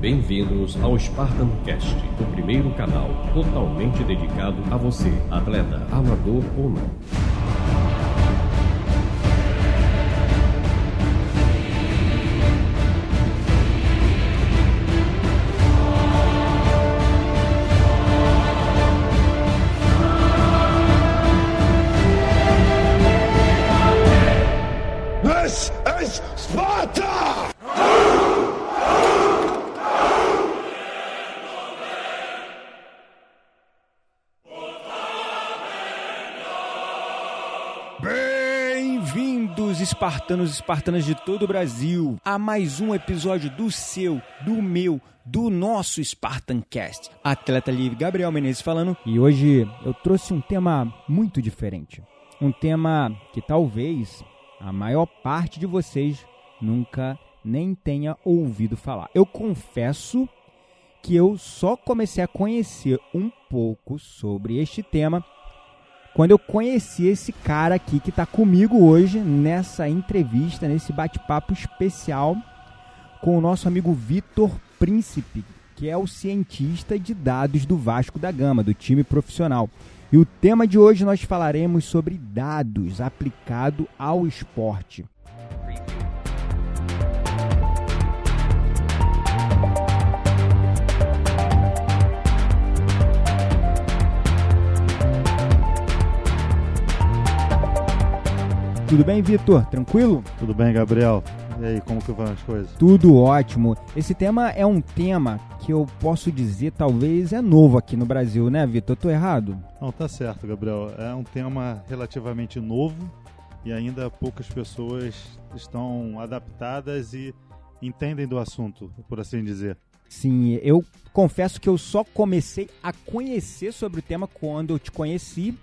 Bem-vindos ao Spartan Cast, o primeiro canal totalmente dedicado a você, atleta, amador ou não. Espartanos e espartanas de todo o Brasil, a mais um episódio do seu, do meu, do nosso Spartan Cast. Atleta livre Gabriel Menezes falando, e hoje eu trouxe um tema muito diferente. Um tema que talvez a maior parte de vocês nunca nem tenha ouvido falar. Eu confesso que eu só comecei a conhecer um pouco sobre este tema quando eu conheci esse cara aqui que está comigo hoje nessa entrevista, nesse bate-papo especial com o nosso amigo Vitor Príncipe, que é o cientista de dados do Vasco da Gama, do time profissional. E o tema de hoje nós falaremos sobre dados aplicado ao esporte. Tudo bem, Vitor? Tranquilo? Tudo bem, Gabriel? E aí, como que vão as coisas? Tudo ótimo. Esse tema é um tema que eu posso dizer talvez é novo aqui no Brasil, né, Vitor? Tô errado? Não, tá certo, Gabriel. É um tema relativamente novo e ainda poucas pessoas estão adaptadas e entendem do assunto, por assim dizer. Sim, eu confesso que eu só comecei a conhecer sobre o tema quando eu te conheci,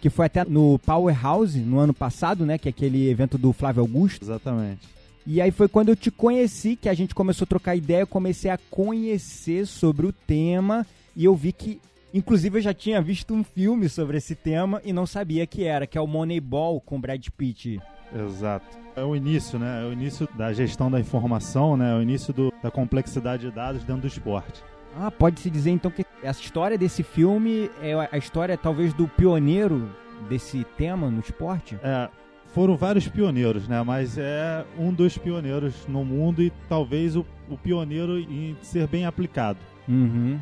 que foi até no Powerhouse no ano passado, né, que é aquele evento do Flávio Augusto. Exatamente. E aí foi quando eu te conheci que a gente começou a trocar ideia, eu comecei a conhecer sobre o tema e eu vi que inclusive eu já tinha visto um filme sobre esse tema e não sabia que era, que é o Moneyball com Brad Pitt. Exato. É o início, né? É o início da gestão da informação, né? É o início do- da complexidade de dados dentro do esporte. Ah, pode-se dizer então que essa história desse filme é a história talvez do pioneiro desse tema no esporte? É, foram vários pioneiros, né? Mas é um dos pioneiros no mundo e talvez o, o pioneiro em ser bem aplicado. Uhum.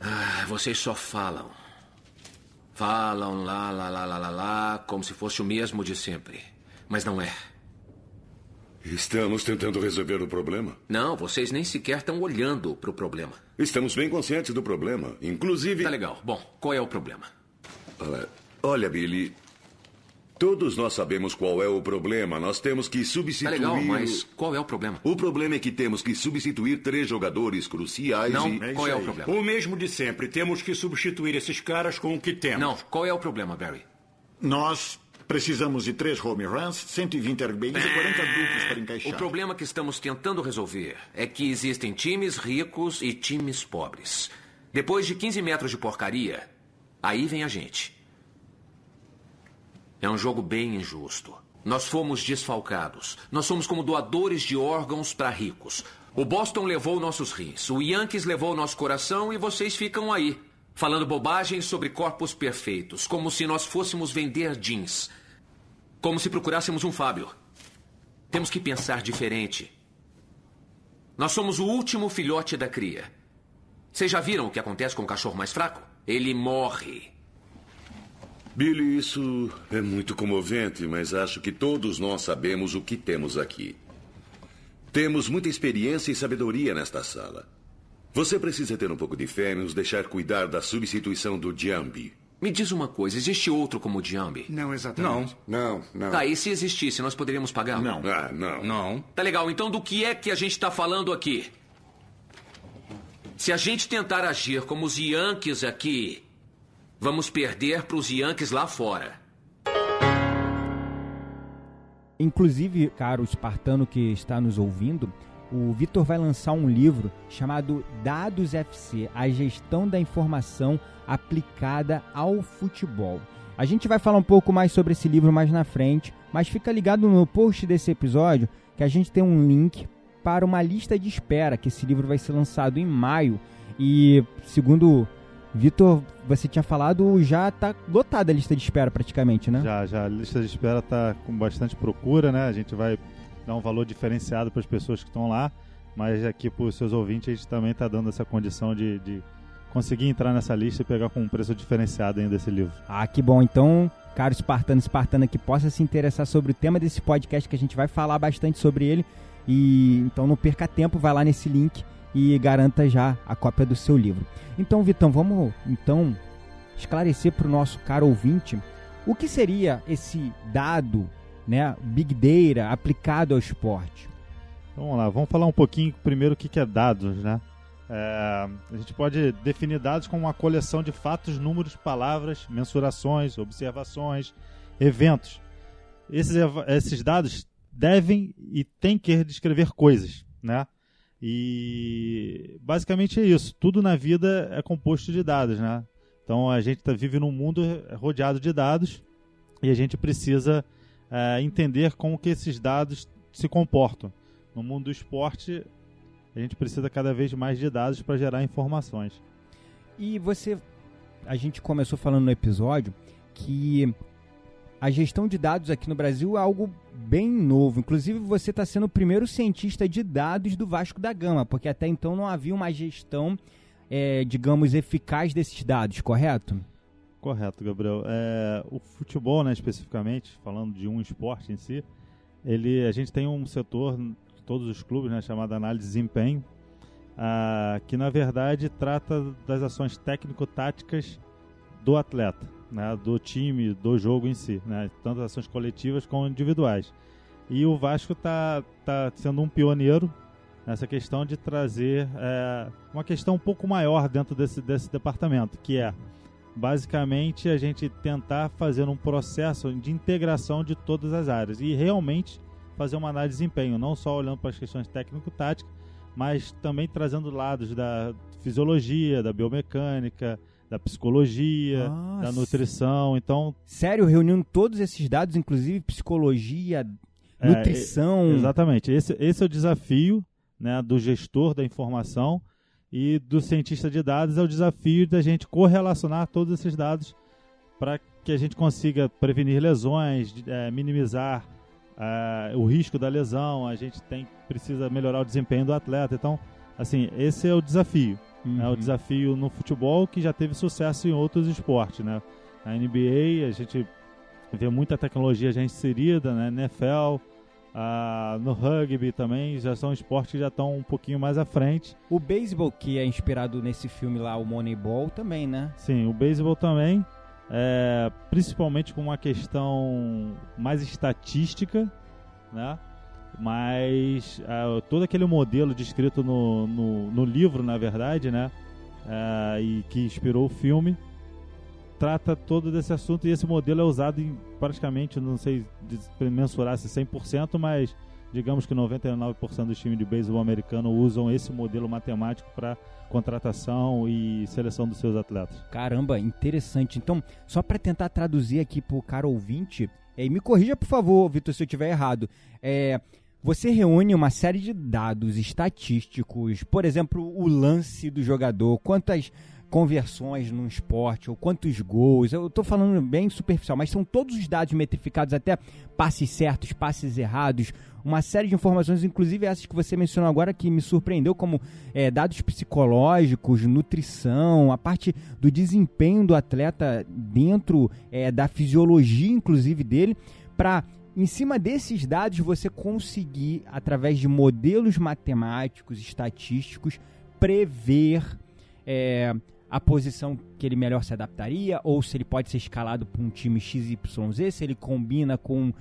Ah, vocês só falam. Falam lá, lá, lá, lá, lá, lá, como se fosse o mesmo de sempre. Mas não é. Estamos tentando resolver o problema. Não, vocês nem sequer estão olhando para o problema. Estamos bem conscientes do problema. Inclusive. Tá legal. Bom, qual é o problema? Olha, olha, Billy. Todos nós sabemos qual é o problema. Nós temos que Tá substituir. legal, o- mas qual é o problema? O problema é que temos que substituir três jogadores cruciais Não, e. qual é o problema? O mesmo de sempre. Temos que substituir esses caras com o que temos. Não, qual é o problema, Barry? Nós precisamos de três home runs, 120 RBIs e 40 duplos para O encaixar. problema que estamos tentando resolver é que existem times ricos e times pobres. Depois de 15 metros de porcaria, aí vem a gente. É um jogo bem injusto. Nós fomos desfalcados. Nós somos como doadores de órgãos para ricos. O Boston levou nossos rins, o Yankees levou nosso coração e vocês ficam aí, falando bobagens sobre corpos perfeitos, como se nós fôssemos vender jeans. Como se procurássemos um Fábio. Temos que pensar diferente. Nós somos o último filhote da cria. Vocês já viram o que acontece com o cachorro mais fraco? Ele morre. Billy, isso é muito comovente, mas acho que todos nós sabemos o que temos aqui. Temos muita experiência e sabedoria nesta sala. Você precisa ter um pouco de fé e nos deixar cuidar da substituição do Jambi. Me diz uma coisa, existe outro como o Diambi? Não exatamente. Não, não. Tá, e se existisse, nós poderíamos pagá-lo? Não. Ah, não. Não. Tá legal, então do que é que a gente tá falando aqui? Se a gente tentar agir como os Yankees aqui, vamos perder pros Yankees lá fora. Inclusive, caro espartano que está nos ouvindo, o Vitor vai lançar um livro chamado Dados FC, a gestão da informação aplicada ao futebol. A gente vai falar um pouco mais sobre esse livro mais na frente, mas fica ligado no post desse episódio que a gente tem um link para uma lista de espera, que esse livro vai ser lançado em maio. E, segundo Vitor, você tinha falado, já está lotada a lista de espera praticamente, né? Já, já. A lista de espera está com bastante procura, né? A gente vai dar um valor diferenciado para as pessoas que estão lá, mas aqui para os seus ouvintes a gente também está dando essa condição de, de conseguir entrar nessa lista e pegar com um preço diferenciado ainda esse livro. Ah, que bom. Então, caro espartano, espartana que possa se interessar sobre o tema desse podcast, que a gente vai falar bastante sobre ele. E então não perca tempo, vai lá nesse link e garanta já a cópia do seu livro. Então, Vitão, vamos então esclarecer para o nosso caro ouvinte o que seria esse dado, né, Big Data aplicado ao esporte. Vamos lá, vamos falar um pouquinho primeiro o que é dados, né? É, a gente pode definir dados como uma coleção de fatos, números, palavras, mensurações, observações, eventos. Esses, esses dados devem e têm que descrever coisas, né? E basicamente é isso. Tudo na vida é composto de dados, né? Então a gente tá, vive num mundo rodeado de dados e a gente precisa é, entender como que esses dados se comportam. No mundo do esporte, a gente precisa cada vez mais de dados para gerar informações. E você, a gente começou falando no episódio que a gestão de dados aqui no Brasil é algo bem novo. Inclusive, você está sendo o primeiro cientista de dados do Vasco da Gama, porque até então não havia uma gestão, é, digamos, eficaz desses dados, correto? Correto, Gabriel. É, o futebol, né, especificamente, falando de um esporte em si, ele, a gente tem um setor, todos os clubes, né, chamado análise de desempenho, ah, que na verdade trata das ações técnico-táticas do atleta né, do time, do jogo em si, né, tanto ações coletivas como individuais. E o Vasco está tá sendo um pioneiro nessa questão de trazer é, uma questão um pouco maior dentro desse, desse departamento, que é basicamente a gente tentar fazer um processo de integração de todas as áreas e realmente fazer uma análise de desempenho, não só olhando para as questões técnico-táticas, mas também trazendo lados da fisiologia, da biomecânica, da psicologia, Nossa. da nutrição. Então, sério, reunindo todos esses dados, inclusive psicologia, é, nutrição. Exatamente. Esse, esse é o desafio né, do gestor da informação e do cientista de dados é o desafio da gente correlacionar todos esses dados para que a gente consiga prevenir lesões, é, minimizar é, o risco da lesão. A gente tem precisa melhorar o desempenho do atleta. Então, assim, esse é o desafio. Uhum. É o desafio no futebol que já teve sucesso em outros esportes, né? Na NBA a gente vê muita tecnologia já inserida, né? NFL, ah, no rugby também já são esportes que já estão um pouquinho mais à frente. O beisebol que é inspirado nesse filme lá, o Moneyball, também, né? Sim, o beisebol também, é, principalmente com uma questão mais estatística, né? Mas uh, todo aquele modelo descrito no, no, no livro, na verdade, né? Uh, e que inspirou o filme, trata todo desse assunto e esse modelo é usado em praticamente, não sei mensurar se 100%, mas digamos que 99% dos times de beisebol americano usam esse modelo matemático para contratação e seleção dos seus atletas. Caramba, interessante. Então, só para tentar traduzir aqui para o cara ouvinte, e me corrija por favor, Vitor, se eu estiver errado. É, você reúne uma série de dados estatísticos, por exemplo, o lance do jogador, quantas conversões no esporte, ou quantos gols. Eu estou falando bem superficial, mas são todos os dados metrificados, até passes certos, passes errados, uma série de informações, inclusive essas que você mencionou agora, que me surpreendeu, como é, dados psicológicos, nutrição, a parte do desempenho do atleta dentro é, da fisiologia, inclusive dele, para em cima desses dados, você conseguir, através de modelos matemáticos, estatísticos, prever é, a posição que ele melhor se adaptaria, ou se ele pode ser escalado por um time XYZ, se ele combina com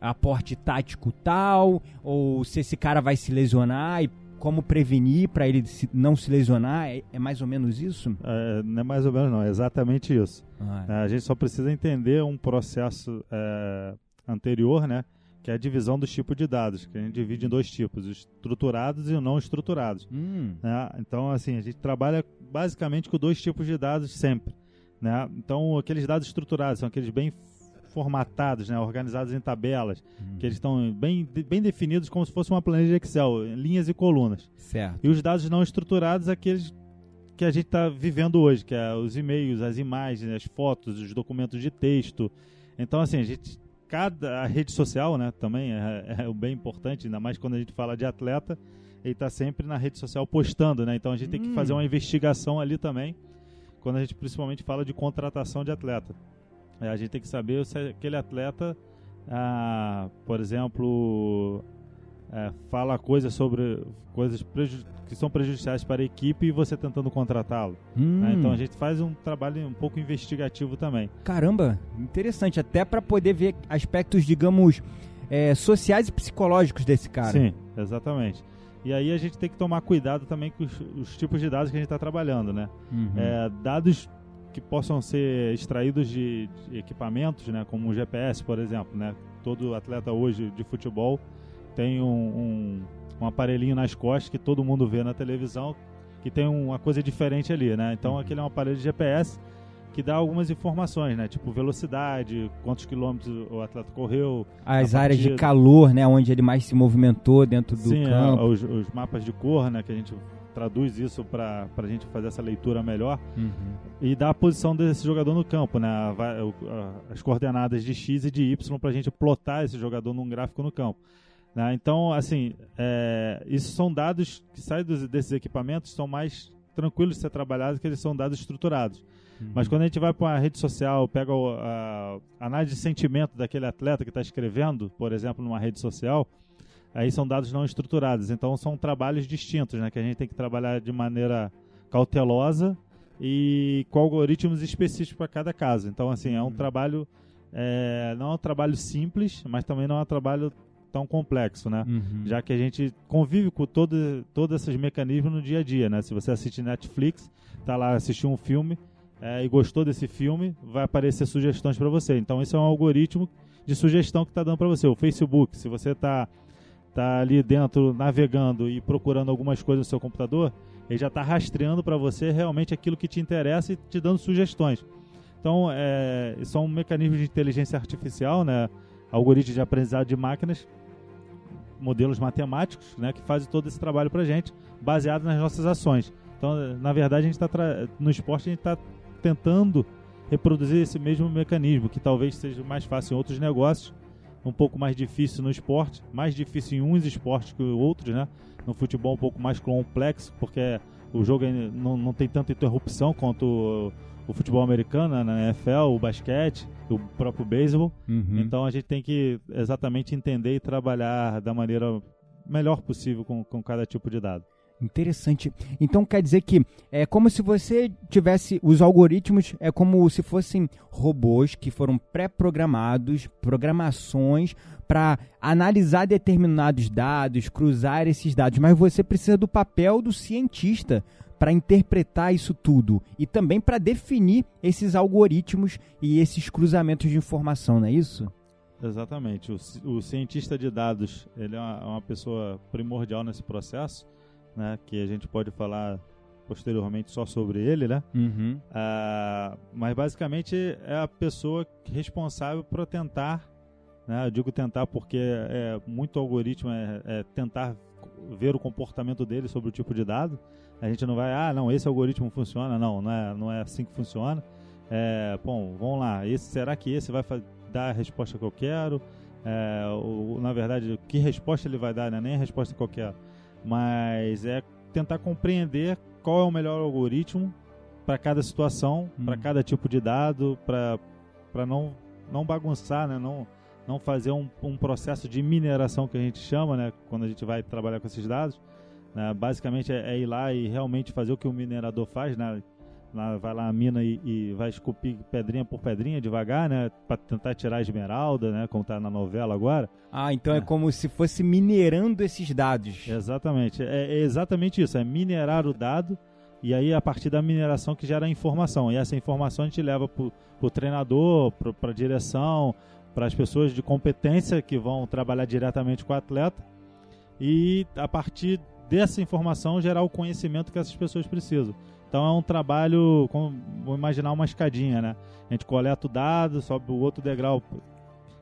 aporte tático tal, ou se esse cara vai se lesionar e como prevenir para ele não se lesionar? É, é, mais ou menos isso? É, não é mais ou menos, não. É exatamente isso. Ah, é. A gente só precisa entender um processo é, anterior, né? Que é a divisão dos tipos de dados, que a gente divide em dois tipos, estruturados e não estruturados. Hum. Né? Então, assim, a gente trabalha basicamente com dois tipos de dados sempre. Né? Então, aqueles dados estruturados são aqueles bem formatados, né, organizados em tabelas, que eles estão bem, bem definidos como se fosse uma planilha de Excel, linhas e colunas. Certo. E os dados não estruturados, aqueles que a gente está vivendo hoje, que é os e-mails, as imagens, as fotos, os documentos de texto. Então, assim, a gente, cada a rede social, né, também é, é bem importante, ainda mais quando a gente fala de atleta, ele está sempre na rede social postando, né? Então a gente tem que fazer uma investigação ali também, quando a gente principalmente fala de contratação de atleta. É, a gente tem que saber se aquele atleta, ah, por exemplo, é, fala coisas sobre coisas que são prejudiciais para a equipe e você tentando contratá-lo. Hum, né? Então a gente faz um trabalho um pouco investigativo também. Caramba, interessante. Até para poder ver aspectos, digamos, é, sociais e psicológicos desse cara. Sim, exatamente. E aí a gente tem que tomar cuidado também com os, os tipos de dados que a gente está trabalhando, né? Uhum. É, dados que possam ser extraídos de, de equipamentos, né, como o GPS, por exemplo, né? Todo atleta hoje de futebol tem um, um, um aparelhinho nas costas que todo mundo vê na televisão, que tem uma coisa diferente ali, né? Então aquele é um aparelho de GPS que dá algumas informações, né? Tipo velocidade, quantos quilômetros o atleta correu, As áreas de calor, né? Onde ele mais se movimentou dentro do Sim, é, campo. os, os mapas de cor, né? Que a gente traduz isso para a gente fazer essa leitura melhor Uhum. e dá a posição desse jogador no campo, né? As coordenadas de X e de Y para a gente plotar esse jogador num gráfico no campo. Né? Então, assim, é, isso são dados que saem dos- desses equipamentos, são mais tranquilos de ser trabalhados, que eles são dados estruturados. Mas quando a gente vai para uma rede social, pega o- a análise de sentimento daquele atleta que está escrevendo, por exemplo, numa rede social, aí são dados não estruturados. Então são trabalhos distintos, né? Que a gente tem que trabalhar de maneira cautelosa e com algoritmos específicos para cada caso. Então, assim, é um trabalho. é, não é um trabalho simples, mas também não é um trabalho tão complexo, né? Uhum. já que a gente convive com todo, todos esses mecanismos no dia a dia, né? Se você assiste Netflix, tá lá assistiu um filme é, e gostou desse filme, vai aparecer sugestões para você. Então esse é um algoritmo de sugestão que está dando para você. O Facebook, se você tá tá ali dentro navegando e procurando algumas coisas no seu computador, ele já está rastreando para você realmente aquilo que te interessa e te dando sugestões. Então, é, são mecanismos de inteligência artificial, né? algoritmos de aprendizado de máquinas modelos matemáticos, né, que fazem todo esse trabalho para gente, baseado nas nossas ações. Então, na verdade, a gente está no esporte a gente está tentando reproduzir esse mesmo mecanismo, que talvez seja mais fácil em outros negócios, um pouco mais difícil no esporte, mais difícil em uns esportes que outros, né? No futebol um pouco mais complexo, porque o jogo não, não tem tanta interrupção quanto o, futebol americano, na NFL, o basquete, o próprio beisebol. Uhum. Então a gente tem que exatamente entender e trabalhar da maneira melhor possível com, com cada tipo de dado. Interessante. Então quer dizer que é como se você tivesse os algoritmos, é como se fossem robôs que foram pré-programados, programações para analisar determinados dados, cruzar esses dados, mas você precisa do papel do cientista para interpretar isso tudo e também para definir esses algoritmos e esses cruzamentos de informação, não é isso? Exatamente. O, o cientista de dados ele é uma, é uma pessoa primordial nesse processo, né? Que a gente pode falar posteriormente só sobre ele, né? Uhum. Ah, mas basicamente é a pessoa responsável por tentar, né? Eu digo tentar porque é muito algoritmo é, é tentar ver o comportamento dele sobre o tipo de dado. A gente não vai, ah, não, esse algoritmo funciona, não, não é, não é assim que funciona. É, bom, vamos lá, esse, será que esse vai dar a resposta que eu quero? É, o- na verdade, que resposta ele vai dar, né? nem a resposta qualquer, mas é tentar compreender qual é o melhor algoritmo para cada situação, Hum. para cada tipo de dado, para não, não bagunçar, né? não, não fazer um, um processo de mineração que a gente chama, né? quando a gente vai trabalhar com esses dados. Né? Basicamente é, é ir lá e realmente fazer o que o minerador faz, né? Lá- vai lá na mina e, e vai esculpir pedrinha por pedrinha devagar, né? Para tentar tirar a esmeralda, né? Como tá na novela agora. Ah, então é É. como se fosse minerando esses dados. Exatamente. É, é exatamente isso. É minerar o dado e aí a partir da mineração que gera a informação. E essa informação a gente leva para o treinador, para a direção, para as pessoas de competência que vão trabalhar diretamente com o atleta. E a partir dessa informação gerar o conhecimento que essas pessoas precisam. Então é um trabalho, como, vou imaginar uma escadinha, né? A gente coleta o dado, sobe o outro degrau,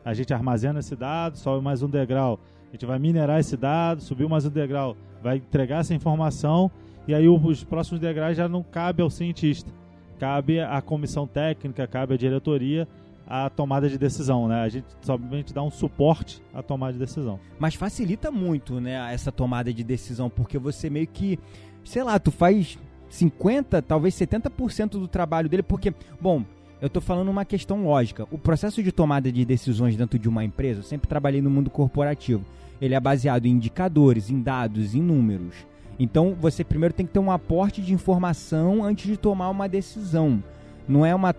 a gente armazena esse dado, sobe mais um degrau, a gente vai minerar esse dado, subiu mais um degrau, vai entregar essa informação e aí os próximos degraus já não cabe ao cientista, cabe à comissão técnica, cabe à diretoria a tomada de decisão, né? A gente somente dá um suporte à tomada de decisão. Mas facilita muito, né, essa tomada de decisão, porque você meio que, sei lá, tu faz 50, talvez 70% do trabalho dele, porque, bom, eu estou falando uma questão lógica. O processo de tomada de decisões dentro de uma empresa, eu sempre trabalhei no mundo corporativo. Ele é baseado em indicadores, em dados, em números. Então, você primeiro tem que ter um aporte de informação antes de tomar uma decisão. Não é uma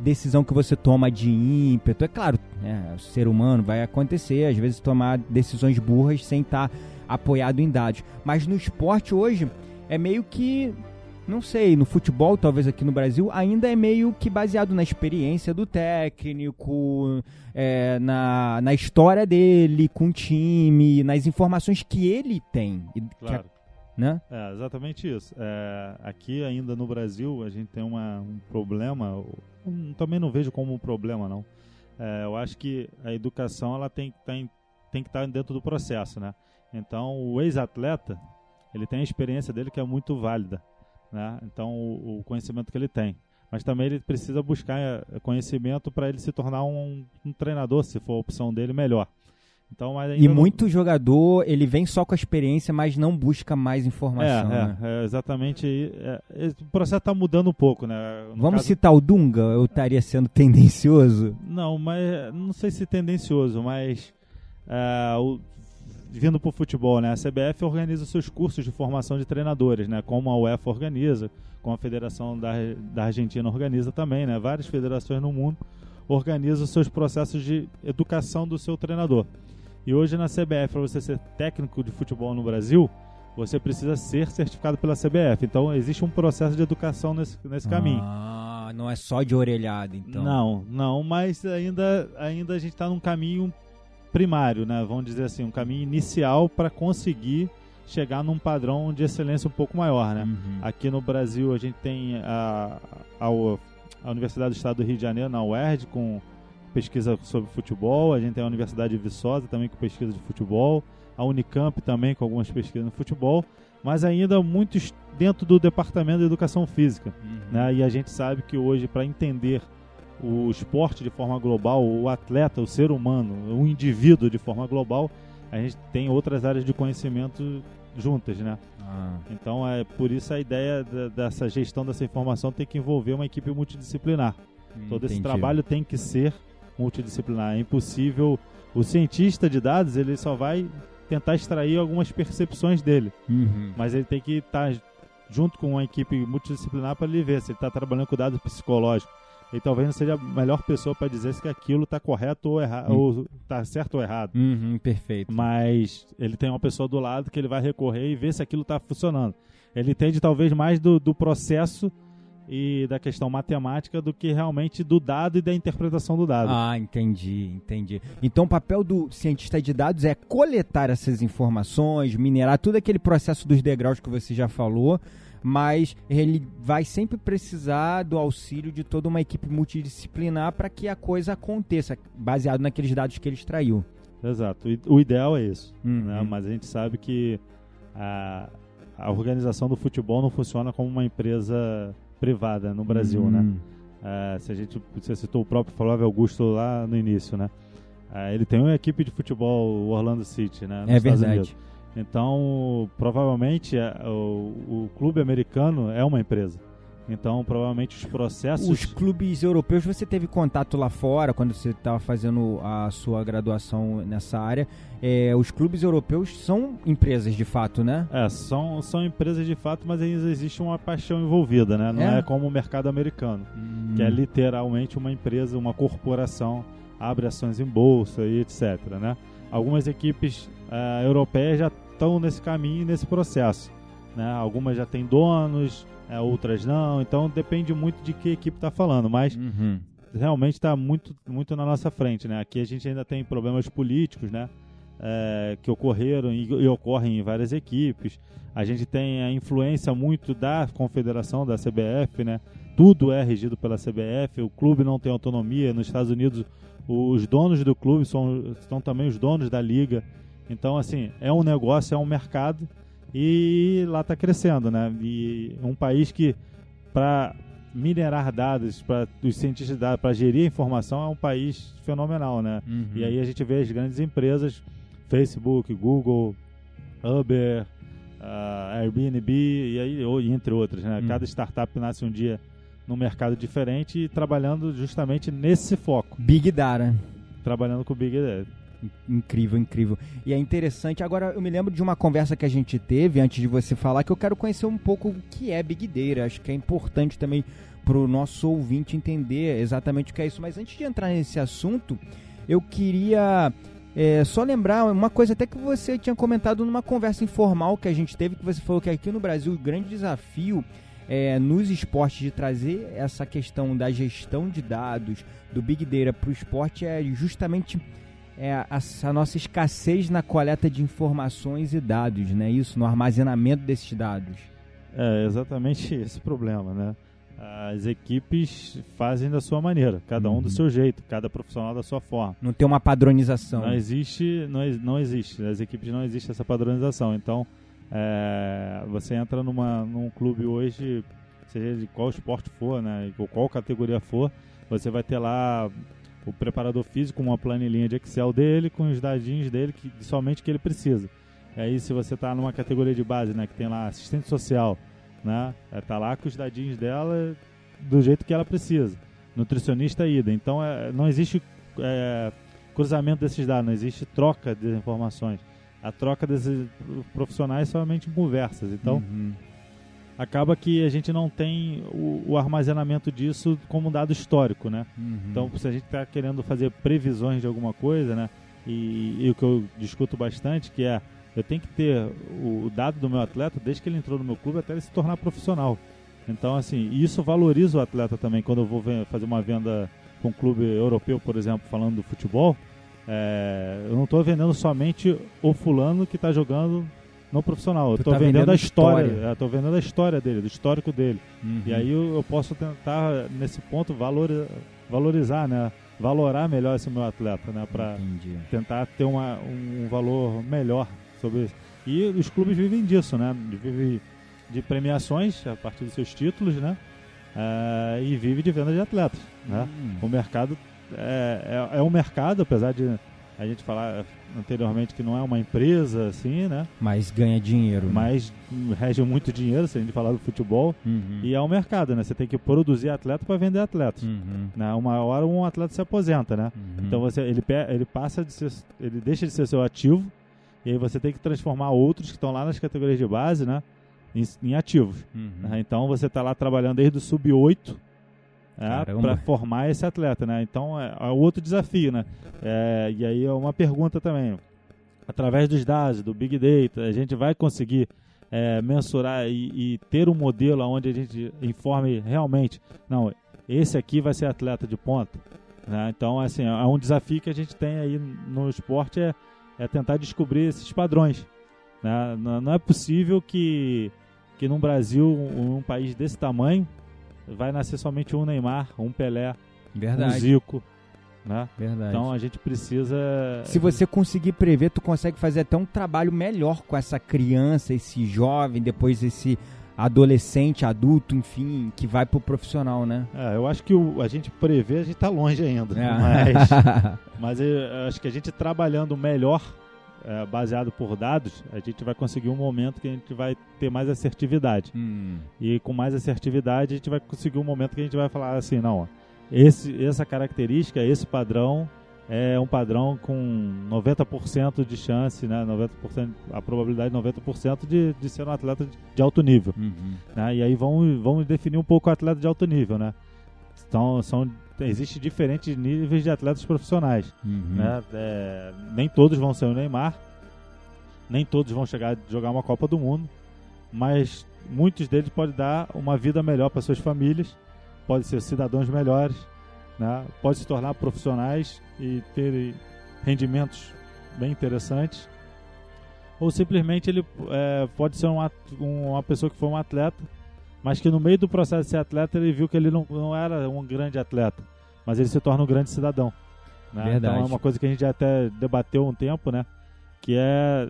decisão que você toma de ímpeto. É claro, né, o ser humano vai acontecer, às vezes, tomar decisões burras sem estar apoiado em dados. Mas no esporte hoje é meio que não sei, no futebol, talvez aqui no Brasil, ainda é meio que baseado na experiência do técnico, é, na, na história dele com o time, nas informações que ele tem. Claro. Que, né? É, exatamente isso. É, aqui ainda no Brasil a gente tem uma, um problema, um, também não vejo como um problema não. É, eu acho que a educação ela tem, tem, tem que estar dentro do processo, né? Então o ex-atleta ele tem a experiência dele que é muito válida né? Então o, o, conhecimento que ele tem. Mas também ele precisa buscar eh, conhecimento para ele se tornar um, um, treinador, se for a opção dele, melhor. Então, e não... muito jogador, ele vem só com a experiência, mas não busca mais informação. É, né? é, é exatamente. É, o processo está mudando um pouco, né? No Vamos caso... citar o Dunga? Eu estaria sendo tendencioso? Não, mas não sei se tendencioso, mas é, o, vindo para o futebol, né? A CBF organiza seus cursos de formação de treinadores, né? Como a UEFA organiza, como a Federação da, da Argentina organiza também, né? Várias federações no mundo organizam seus processos de educação do seu treinador. E hoje na CBF, para você ser técnico de futebol no Brasil, você precisa ser certificado pela CBF. Então existe um processo de educação nesse, nesse caminho. Ah, não é só de orelhada, então. Não, não, mas ainda, ainda a gente está num caminho primário, né? Vamos dizer assim, um caminho inicial para conseguir chegar num padrão de excelência um pouco maior, né? Uhum. Aqui no Brasil a gente tem a, a, a, Universidade do Estado do Rio de Janeiro, na UERJ, com pesquisa sobre futebol, a gente tem a Universidade de Viçosa também com pesquisa de futebol, a Unicamp também com algumas pesquisas no futebol, mas ainda muitos dentro do Departamento de Educação Física, uhum. né? E a gente sabe que hoje para entender o esporte de forma global, o atleta, o ser humano, o indivíduo de forma global, a gente tem outras áreas de conhecimento juntas, né? Ah. Então é por isso a ideia dessa gestão dessa informação tem que envolver uma equipe multidisciplinar. Hum, Todo esse trabalho tem que ser multidisciplinar. É impossível. O cientista de dados ele só vai tentar extrair algumas percepções dele, uhum. mas ele tem que estar tá junto com uma equipe multidisciplinar para ele ver se ele está trabalhando com dados psicológicos e talvez não seja a melhor pessoa para dizer se aquilo está correto ou errado, hum. ou está certo ou errado. Uhum, perfeito. Mas ele tem uma pessoa do lado que ele vai recorrer e ver se aquilo está funcionando. Ele entende talvez mais do, do processo e da questão matemática do que realmente do dado e da interpretação do dado. Ah, entendi, entendi. Então o papel do cientista de dados é coletar essas informações, minerar todo aquele processo dos degraus que você já falou, mas ele vai sempre precisar do auxílio de toda uma equipe multidisciplinar para que a coisa aconteça, baseado naqueles dados que ele extraiu. Exato. O ideal é isso, uhum. né? mas a gente sabe que a, a organização do futebol não funciona como uma empresa privada no Brasil, né? uhum. né? se a gente, você citou o próprio Flávio Augusto lá no início, né? ele tem uma equipe de futebol Orlando City, né? é verdade. Então, provavelmente, é, o, o clube americano é uma empresa. Então, provavelmente os processos. Os clubes europeus, você teve contato lá fora, quando você estava fazendo a sua graduação nessa área. É, os clubes europeus são empresas de fato, né? É, são, são empresas de fato, mas ainda existe uma paixão envolvida, né? Não é, é como o mercado americano, hum. que é literalmente uma empresa, uma corporação, abre ações em bolsa e etc. Né? Algumas equipes uh, europeias já estão nesse caminho, nesse processo. Né? Algumas já têm donos, é, outras não. Então depende muito de que equipe está falando, mas uhum. realmente está muito, muito na nossa frente. Né? Aqui a gente ainda tem problemas políticos, né? é, que ocorreram e, e, ocorrem em várias equipes. A gente tem a influência muito da confederação, da CBF, né? Tudo é regido pela CBF, o clube não tem autonomia. Nos Estados Unidos, os donos do clube são, são também os donos da liga. Então, assim, é um negócio, é um mercado e lá está crescendo, né? E um país que, para minerar dados, para os cientistas de dados, para gerir informação, é um país fenomenal, né? Uhum. E aí a gente vê as grandes empresas, Facebook, Google, Uber, uh, Airbnb, e aí, ou, entre outras, né? Uhum. Cada startup nasce um dia num mercado diferente e trabalhando justamente nesse foco. Big Data. Trabalhando com Big Data. Incrível, incrível. E é interessante. Agora, eu me lembro de uma conversa que a gente teve antes de você falar que eu quero conhecer um pouco o que é Big Data. Acho que é importante também para o nosso ouvinte entender exatamente o que é isso. Mas antes de entrar nesse assunto, eu queria é, só lembrar uma coisa até que você tinha comentado numa conversa informal que a gente teve, que você falou que aqui no Brasil o grande desafio é, nos esportes de trazer essa questão da gestão de dados, do Big Data para o esporte é justamente é a, a, nossa escassez na coleta de informações e dados, né? Isso, no armazenamento desses dados. É exatamente esse problema, né? As equipes fazem da sua maneira, cada um do uhum. seu jeito, cada profissional da sua forma. Não tem uma padronização. Não existe, não, não existe. As equipes não existe essa padronização. Então, é, você entra numa, num clube hoje, seja de qual esporte for, né? Ou qual categoria for, você vai ter lá o preparador físico, uma planilhinha de Excel dele, com os dadinhos dele, que, somente que ele precisa. E aí, se você está numa categoria de base, né, que tem lá assistente social, né, é, tá lá com os dadinhos dela do jeito que ela precisa. Nutricionista ida. Então, é, não existe é, cruzamento desses dados, não existe troca de informações. A troca desses profissionais é somente conversas. Então, uhum acaba que a gente não tem o, o armazenamento disso como dado histórico, né? Uhum. Então, se a gente está querendo fazer previsões de alguma coisa, né? E, e, o que eu discuto bastante, que é eu tenho que ter o, o, dado do meu atleta desde que ele entrou no meu clube até ele se tornar profissional. Então, assim, isso valoriza o atleta também. Quando eu vou fazer uma venda com um clube europeu, por exemplo, falando do futebol, é, eu não estou vendendo somente o fulano que está jogando no profissional. Eu estou tá vendendo, vendendo, a história. história. Estou vendendo a história dele, do histórico dele. Uhum. E aí eu, eu, posso tentar, nesse ponto, valor, valorizar, né? Valorar melhor esse meu atleta, né? Para tentar ter uma, um, um valor melhor sobre isso. E os clubes vivem disso, né? Vivem de premiações a partir dos seus títulos, né? Uh, e vive de venda de atletas, né? Hum. O mercado é, é, é um mercado, apesar de a gente falar anteriormente que não é uma empresa assim, né? Mas ganha dinheiro. Né? Mas rege muito dinheiro, se a gente falar do futebol. Uhum. E é um mercado, né? Você tem que produzir atleta para vender atletas. Uhum. Né? Uma hora um atleta se aposenta, né? Uhum. Então você, ele, ele passa de ser, ele deixa de ser seu ativo e aí você tem que transformar outros que estão lá nas categorias de base, né? Em, em ativos. Uhum. Né? Então você está lá trabalhando desde o sub-8 é, para formar esse atleta, né? Então é, é outro desafio, né? É, e aí é uma pergunta também. Através dos dados, do Big Data, a gente vai conseguir é, mensurar e, e, ter um modelo onde a gente informe realmente, não, esse aqui vai ser atleta de ponta. Né? Então, assim, é um desafio que a gente tem aí no esporte é, é tentar descobrir esses padrões. Né? Não, não é possível que, que no Brasil, um, um país desse tamanho, vai nascer somente um Neymar, um Pelé, Verdade. um Zico. Né? Verdade. Então a gente precisa. Se você conseguir prever, tu consegue fazer até um trabalho melhor com essa criança, esse jovem, depois esse adolescente, adulto, enfim, que vai pro profissional, né? É, eu acho que o, a gente prever, a gente tá longe ainda. É. Mas, mas eu acho que a gente trabalhando melhor é, baseado por dados, a gente vai conseguir um momento que a gente vai ter mais assertividade. Hum. E com mais assertividade, a gente vai conseguir um momento que a gente vai falar assim, não, esse, essa característica, esse padrão é um padrão com 90% de chance, né, 90%, a probabilidade de 90% de, de ser um atleta de, de alto nível. Uhum. Né, e aí vamos, vamos definir um pouco o atleta de alto nível, né? Então, são existe diferentes níveis de atletas profissionais. Uhum. Né? É, nem todos vão ser o Neymar, nem todos vão chegar a jogar uma Copa do Mundo, mas muitos deles podem dar uma vida melhor para suas famílias, podem ser cidadãos melhores, né? podem se tornar profissionais e ter rendimentos bem interessantes. Ou simplesmente ele é, pode ser uma, uma pessoa que foi um atleta, mas que no meio do processo de ser atleta ele viu que ele não, não era um grande atleta, mas ele se torna um grande cidadão. Né? Verdade. Então é uma coisa que a gente até debateu um tempo, né? Que é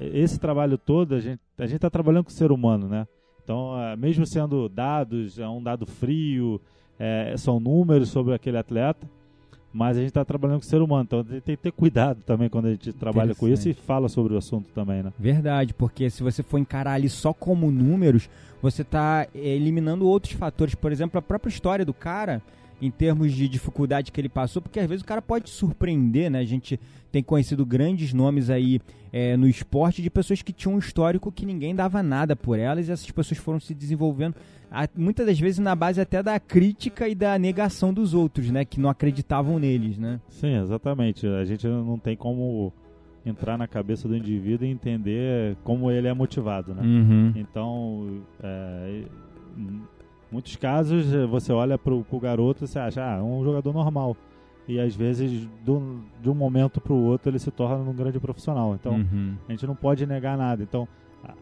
esse trabalho todo, a gente a gente está trabalhando com o ser humano, né? Então, é, mesmo sendo dados, é um dado frio, é, são números sobre aquele atleta, mas a gente está trabalhando com o ser humano, então a gente tem que ter cuidado também quando a gente trabalha com isso e fala sobre o assunto também, né? Verdade, porque se você for encarar ali só como números, você está eliminando outros fatores, por exemplo, a própria história do cara em termos de dificuldade que ele passou, porque às vezes o cara pode surpreender, né? A gente tem conhecido grandes nomes aí é, no esporte de pessoas que tinham um histórico que ninguém dava nada por elas e essas pessoas foram se desenvolvendo muitas das vezes na base até da crítica e da negação dos outros, né? Que não acreditavam neles, né? Sim, exatamente. A gente não tem como entrar na cabeça do indivíduo e entender como ele é motivado, né? Uhum. Então, é, muitos casos você olha pro, pro garoto e você acha, ah, é um jogador normal. E às vezes, do, de um momento pro outro, ele se torna um grande profissional. Então, uhum. a gente não pode negar nada. Então,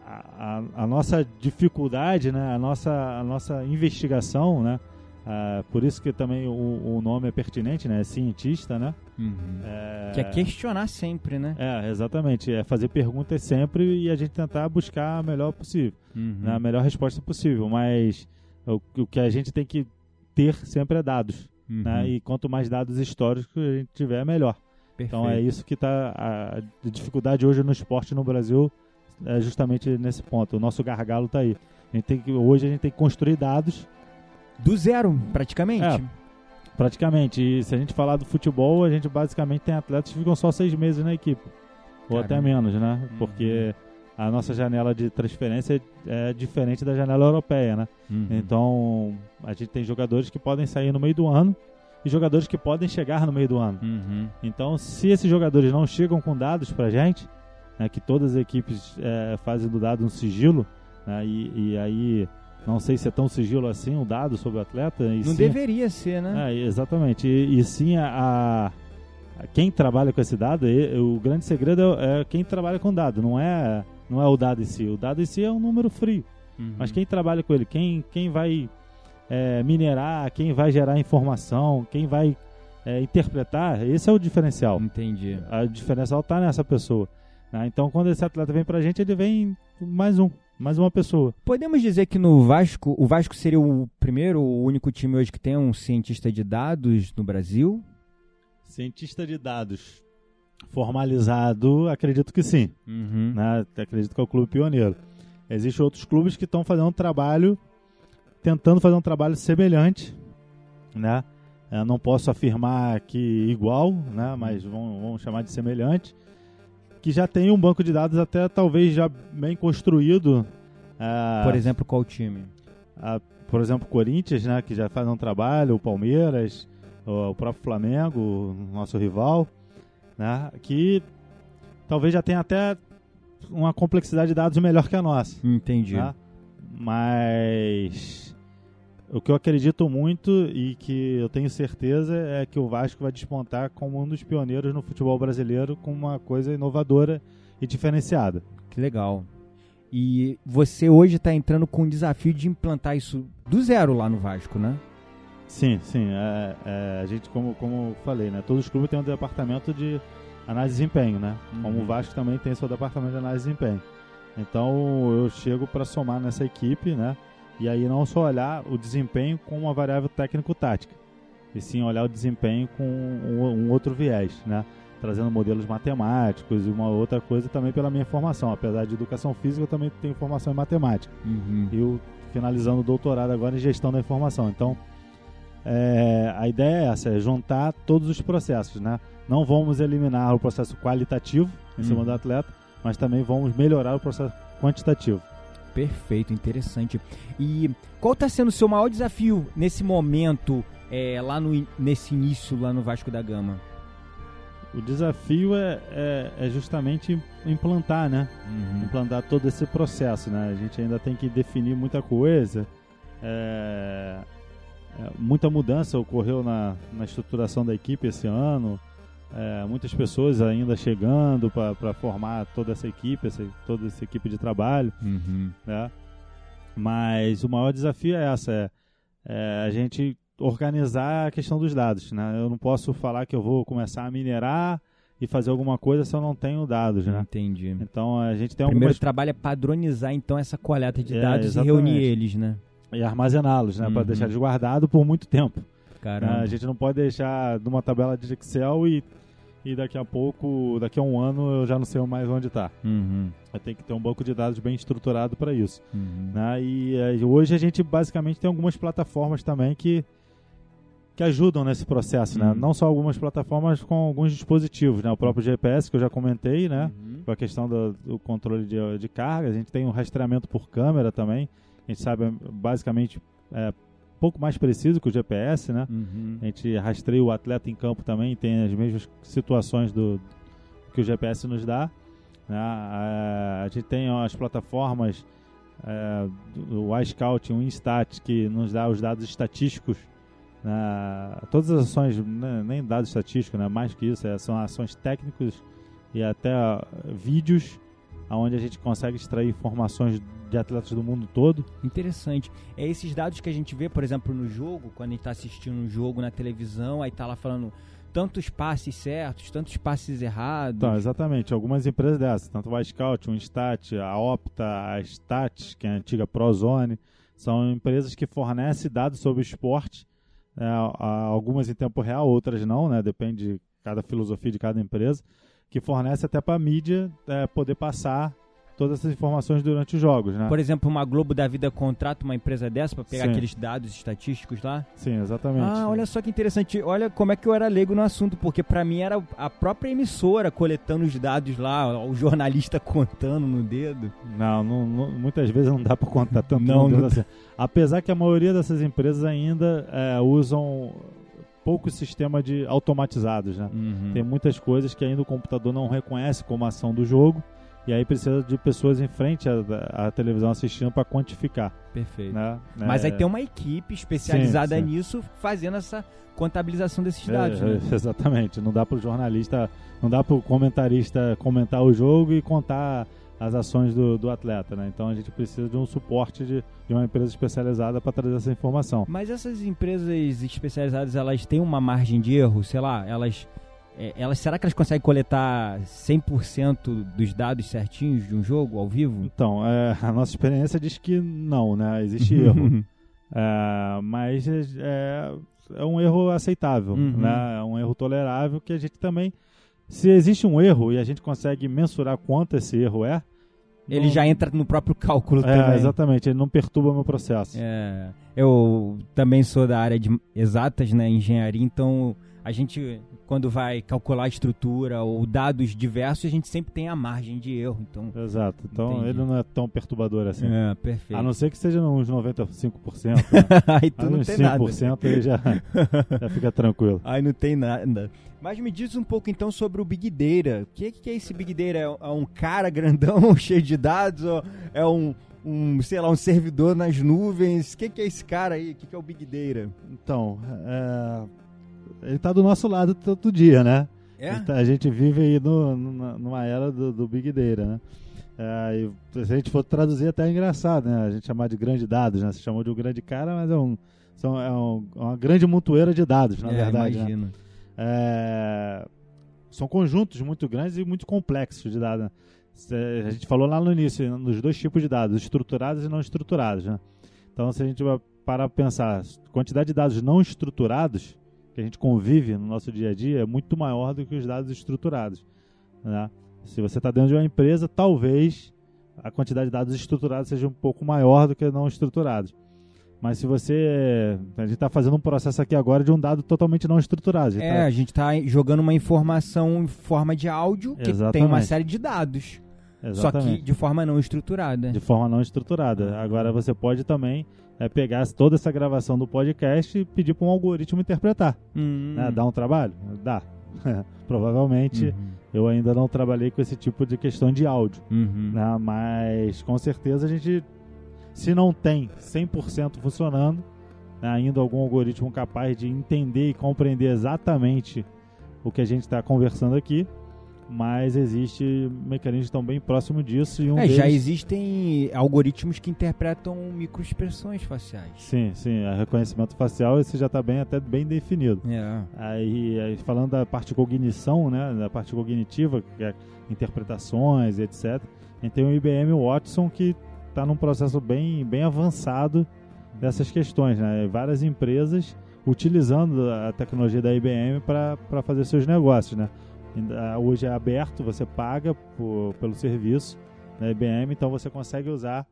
a, a, a, nossa dificuldade, né, a, nossa, a nossa investigação, né, uh, por isso que também o, o, nome é pertinente, né, é cientista, né? Uhum. É, que é questionar sempre, né? É, exatamente, é fazer perguntas sempre e a gente tentar buscar a melhor possível, uhum. né, a melhor resposta possível, mas o, o que a gente tem que ter sempre é dados, uhum. né, e quanto mais dados históricos a gente tiver, melhor. Perfeito. Então é isso que está a dificuldade hoje no esporte no Brasil é justamente nesse ponto. O nosso gargalo está aí. A gente tem que, hoje a gente tem que construir dados. Do zero, praticamente. É, praticamente. E se a gente falar do futebol, a gente basicamente tem atletas que ficam só seis meses na equipe. Ou Caramba. até menos, né? Uhum. A nossa janela de transferência é diferente da janela europeia, né? Uhum. Então, a gente tem jogadores que podem sair no meio do ano e jogadores que podem chegar no meio do ano. Uhum. Então, se esses jogadores não chegam com dados pra gente, né, que todas as equipes é, fazem do dado um sigilo, né, e, e, aí não sei se é tão sigilo assim o dado sobre o atleta. não sim, deveria ser, né? É, exatamente. E, e sim a, a, quem trabalha com esse dado, e, o grande segredo é, é quem trabalha com dado, não é, não é o dado em si. O dado em si é um número frio. Uhum. Mas quem trabalha com ele, quem, quem vai é, minerar, quem vai gerar informação, quem vai é, interpretar, esse é o diferencial. Entendi. A diferencial está nessa pessoa. Né? Então, quando esse atleta vem pra gente, ele vem mais um, mais uma pessoa. Podemos dizer que no Vasco, o Vasco seria o primeiro, o único time hoje que tem um cientista de dados no Brasil? Cientista de dados formalizado, acredito que sim. Uhum. Né? Acredito que é o clube pioneiro. Existem outros clubes que estão fazendo um trabalho, tentando fazer um trabalho semelhante, né? Eu não posso afirmar que igual, né? Mas vamos, vamos chamar de semelhante que já tem um banco de dados até talvez já bem construído. Uh, por exemplo, qual time? Uh, por exemplo, Corinthians, né, que já faz um trabalho, o Palmeiras, o, o próprio Flamengo, o nosso rival, né, que talvez já tenha até uma complexidade de dados melhor que a nossa. Entendi. Né? Mas o que eu acredito muito e que eu tenho certeza é que o Vasco vai despontar como um dos pioneiros no futebol brasileiro com uma coisa inovadora e diferenciada. Que legal. E você hoje está entrando com o desafio de implantar isso do zero lá no Vasco, né? Sim, sim. É, é, a gente, como, como falei, né? Todos os clubes têm um departamento de análise de desempenho, né? Uhum. Como o Vasco também tem seu departamento de análise de desempenho. Então eu chego para somar nessa equipe, né? E aí não só olhar o desempenho com uma variável técnico-tática, e sim olhar o desempenho com um, um, outro viés, né? Trazendo modelos matemáticos e uma outra coisa também pela minha formação. Apesar de educação física, eu também tenho formação em matemática. Uhum. E eu finalizando o doutorado agora em gestão da informação. Então, é, a ideia é essa, é juntar todos os processos, né? Não vamos eliminar o processo qualitativo em cima Uhum. do atleta, mas também vamos melhorar o processo quantitativo. Perfeito, interessante. E qual está sendo o seu maior desafio nesse momento, é, lá no, nesse início, lá no Vasco da Gama? O desafio é, é, é justamente implantar, né? Uhum. Implantar todo esse processo, né? A gente ainda tem que definir muita coisa. É, é, muita mudança ocorreu na, na estruturação da equipe esse ano. é, muitas pessoas ainda chegando para formar toda essa equipe, essa, toda essa equipe de trabalho, Uhum. né? Mas o maior desafio é essa, é, é a gente organizar a questão dos dados, né? Eu não posso falar que eu vou começar a minerar e fazer alguma coisa se eu não tenho dados, né? Entendi. Então a gente tem O primeiro trabalho é padronizar então essa coleta de É, dados e reunir eles, né? E armazená-los, né? Para Uhum. deixar eles guardados por muito tempo. né? Caramba. A gente não pode deixar numa tabela de Excel e, e daqui a pouco, daqui a um ano, eu já não sei mais onde está. Uhum. Tem que ter um banco de dados bem estruturado para isso. Uhum. né? E eh, hoje a gente basicamente tem algumas plataformas também que que ajudam nesse processo, né? Uhum. Não só algumas plataformas com alguns dispositivos, né? O próprio GPS que eu já comentei, né? Uhum. Com a questão do, do controle de, de carga, a gente tem um rastreamento por câmera também. A gente sabe basicamente é, pouco mais preciso que o GPS, né? Uhum. A gente rastreia o atleta em campo também, tem as mesmas situações do que o GPS nos dá. né? A, a gente tem as plataformas é, o iScout, o Instat, que nos dá os dados estatísticos. né? Todas as ações, né, nem dados estatísticos, né? mais que isso, é, são ações técnicas e até ó, vídeos onde a gente consegue extrair informações de atletas do mundo todo. Interessante. É esses dados que a gente vê, por exemplo, no jogo, quando a gente está assistindo um jogo na televisão, aí tá lá falando tantos passes certos, tantos passes errados. Então, exatamente. Algumas empresas dessas, tanto o iScout, o Instat, a Opta, a Stat, que é a antiga Prozone, são empresas que fornecem dados sobre o esporte, né, a- algumas em tempo real, outras não, né, depende de cada filosofia de cada empresa, que fornece até para a mídia é, poder passar todas essas informações durante os jogos. Né? Por exemplo, uma Globo da Vida contrata uma empresa dessa para pegar Sim. aqueles dados estatísticos lá? Sim, exatamente. Ah, olha só que interessante. Olha como é que eu era leigo no assunto, porque pra mim era a própria emissora coletando os dados lá, o jornalista contando no dedo. Não, não- não- muitas vezes não dá para contar tanto Não, no dedo não assim. Apesar que a maioria dessas empresas ainda é, usam pouco sistema de automatizados, né? Uhum. Tem muitas coisas que ainda o computador não reconhece como ação do jogo e aí precisa de pessoas em frente à, à televisão assistindo para quantificar, Perfeito. né? Mas É, aí tem uma equipe especializada Sim, sim. nisso fazendo essa contabilização desses dados. é, né? exatamente. Não dá para o jornalista, não dá para o comentarista comentar o jogo e contar as ações do, do atleta, né? Então a gente precisa de um suporte de, de uma empresa especializada para trazer essa informação. Mas essas empresas especializadas, elas têm uma margem de erro, sei lá, elas, é, elas será que elas conseguem coletar 100% dos dados certinhos de um jogo ao vivo? Então, é, a nossa experiência diz que não, né? Existe erro. É, mas é, é um erro aceitável, Uhum. né? É um erro tolerável que a gente também... Se existe um erro e a gente consegue mensurar quanto esse erro é... Ele não- já entra no próprio cálculo É, também. exatamente. Ele não perturba o meu processo. É, eu também sou da área de exatas, né, engenharia, então a gente, quando vai calcular a estrutura ou dados diversos, a gente sempre tem a margem de erro, então... Exato. Então Entendi. ele não é tão perturbador assim. É, perfeito. A não ser que seja uns 95%. Né? Aí tu Mas não uns tem nada. 5% ele já, já fica tranquilo. Aí não tem nada. Mas me diz um pouco então sobre o Big Data. O que, que é esse Big Data? É um cara grandão, cheio de dados? É um, um, sei lá, um servidor nas nuvens? O que, que é esse cara aí? O que, é o Big Data? Então, é, ele tá do nosso lado todo dia, né? É? Então, a gente vive aí no- numa, era do, do Big Data, né? É, e se a gente for traduzir, até é engraçado, né? A gente chamar de grande dados, né? Você chamou de um grande cara, mas é, um, são, é um- uma grande montoeira de dados, na É, verdade. né? É, são conjuntos muito grandes e muito complexos de dados. né? A gente falou lá no início, nos dois tipos de dados, estruturados e não estruturados. Né? Então, se a gente parar para pensar, a quantidade de dados não estruturados que a gente convive no nosso dia a dia é muito maior do que os dados estruturados. Né? Se você está dentro de uma empresa, talvez a quantidade de dados estruturados seja um pouco maior do que não estruturados. Mas se você. A gente está fazendo um processo aqui agora de um dado totalmente não estruturado. A gente É, tá- a gente tá jogando uma informação em forma de áudio que tem uma Exatamente. série de dados. Só Exatamente. que de forma não estruturada. de forma não estruturada. Agora você pode também é, pegar toda essa gravação do podcast e pedir para um algoritmo interpretar. Hum. né? Dá um trabalho? Dá. Provavelmente Uhum. eu ainda não trabalhei com esse tipo de questão de áudio. Uhum. né? Mas com certeza a gente, se não tem 100% funcionando, né, ainda algum algoritmo capaz de entender e compreender exatamente o que a gente está conversando aqui, mas existe mecanismos que estão bem próximos disso e um É, deles... já existem algoritmos que interpretam microexpressões faciais. Sim, sim, o reconhecimento facial esse já está bem até bem definido. É. Aí, aí, falando da parte cognição, né, da parte cognitiva, que é interpretações, etc. A gente tem o IBM Watson que está num processo bem, bem avançado dessas questões, né? Várias empresas utilizando a tecnologia da IBM para fazer seus negócios, né? Ainda Hoje é aberto, você paga por, pelo serviço da IBM, então você consegue usar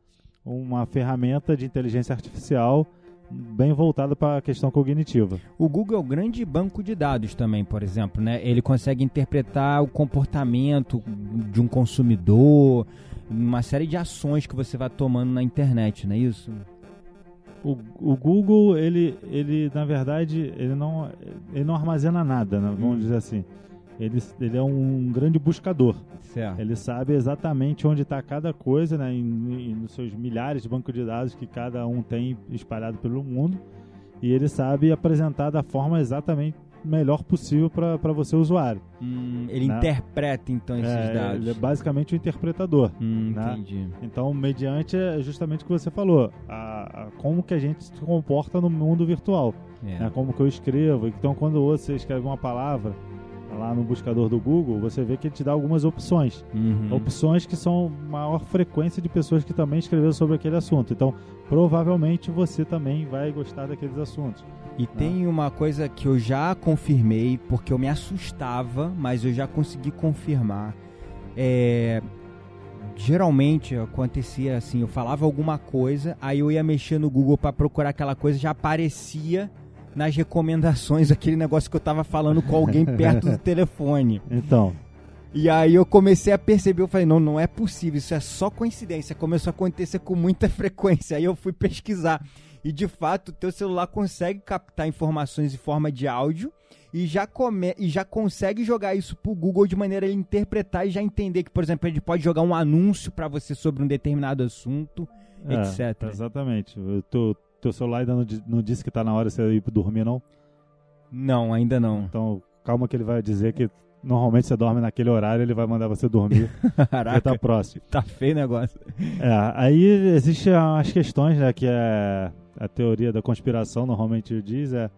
uma ferramenta de inteligência artificial bem voltada para a questão cognitiva. O Google é um grande banco de dados também, por exemplo, né? Ele consegue interpretar o comportamento de um consumidor, uma série de ações que você vai tomando na internet, não é isso? O, o Google, ele, ele, na verdade, ele não, ele não armazena nada, né? vamos Hum. dizer assim. Ele, ele é um grande buscador. Certo. Ele sabe exatamente onde está cada coisa, né? Em, em- nos seus milhares de bancos de dados que cada um tem espalhado pelo mundo. E ele sabe apresentar da forma exatamente melhor possível para você, usuário. Hum, ele Né? interpreta então esses É, dados. ele é basicamente o interpretador. Hum, né? entendi. Então, mediante é justamente o que você falou, a, a- como que a gente se comporta no mundo virtual, É. né? como que eu escrevo. Então, quando você escreve uma palavra lá no buscador do Google, você vê que ele te dá algumas opções. Uhum. Opções que são maior frequência de pessoas que também escreveram sobre aquele assunto. Então, provavelmente você também vai gostar daqueles assuntos. E tem uma coisa que eu já confirmei, porque eu me assustava, mas eu já consegui confirmar. É, geralmente acontecia assim, eu falava alguma coisa, aí eu ia mexer no Google para procurar aquela coisa, já aparecia nas recomendações aquele negócio que eu tava falando com alguém perto do telefone. Então, E aí eu comecei a perceber, eu falei, não, não é possível, isso é só coincidência. Começou a acontecer com muita frequência. Aí eu fui pesquisar. E de fato, o teu celular consegue captar informações em forma de áudio e já, come, e já consegue jogar isso pro Google de maneira a ele interpretar e já entender que, por exemplo, ele pode jogar um anúncio para você sobre um determinado assunto, é, etc. Exatamente. O teu, teu celular ainda não, não disse que tá na hora de você ir dormir, não? Não, ainda não. Então, calma que ele vai dizer que normalmente você dorme naquele horário, ele vai mandar você dormir. Ele Caraca, tá próximo. tá feio o negócio. É, aí existem as questões, né, que é a teoria da conspiração normalmente diz é,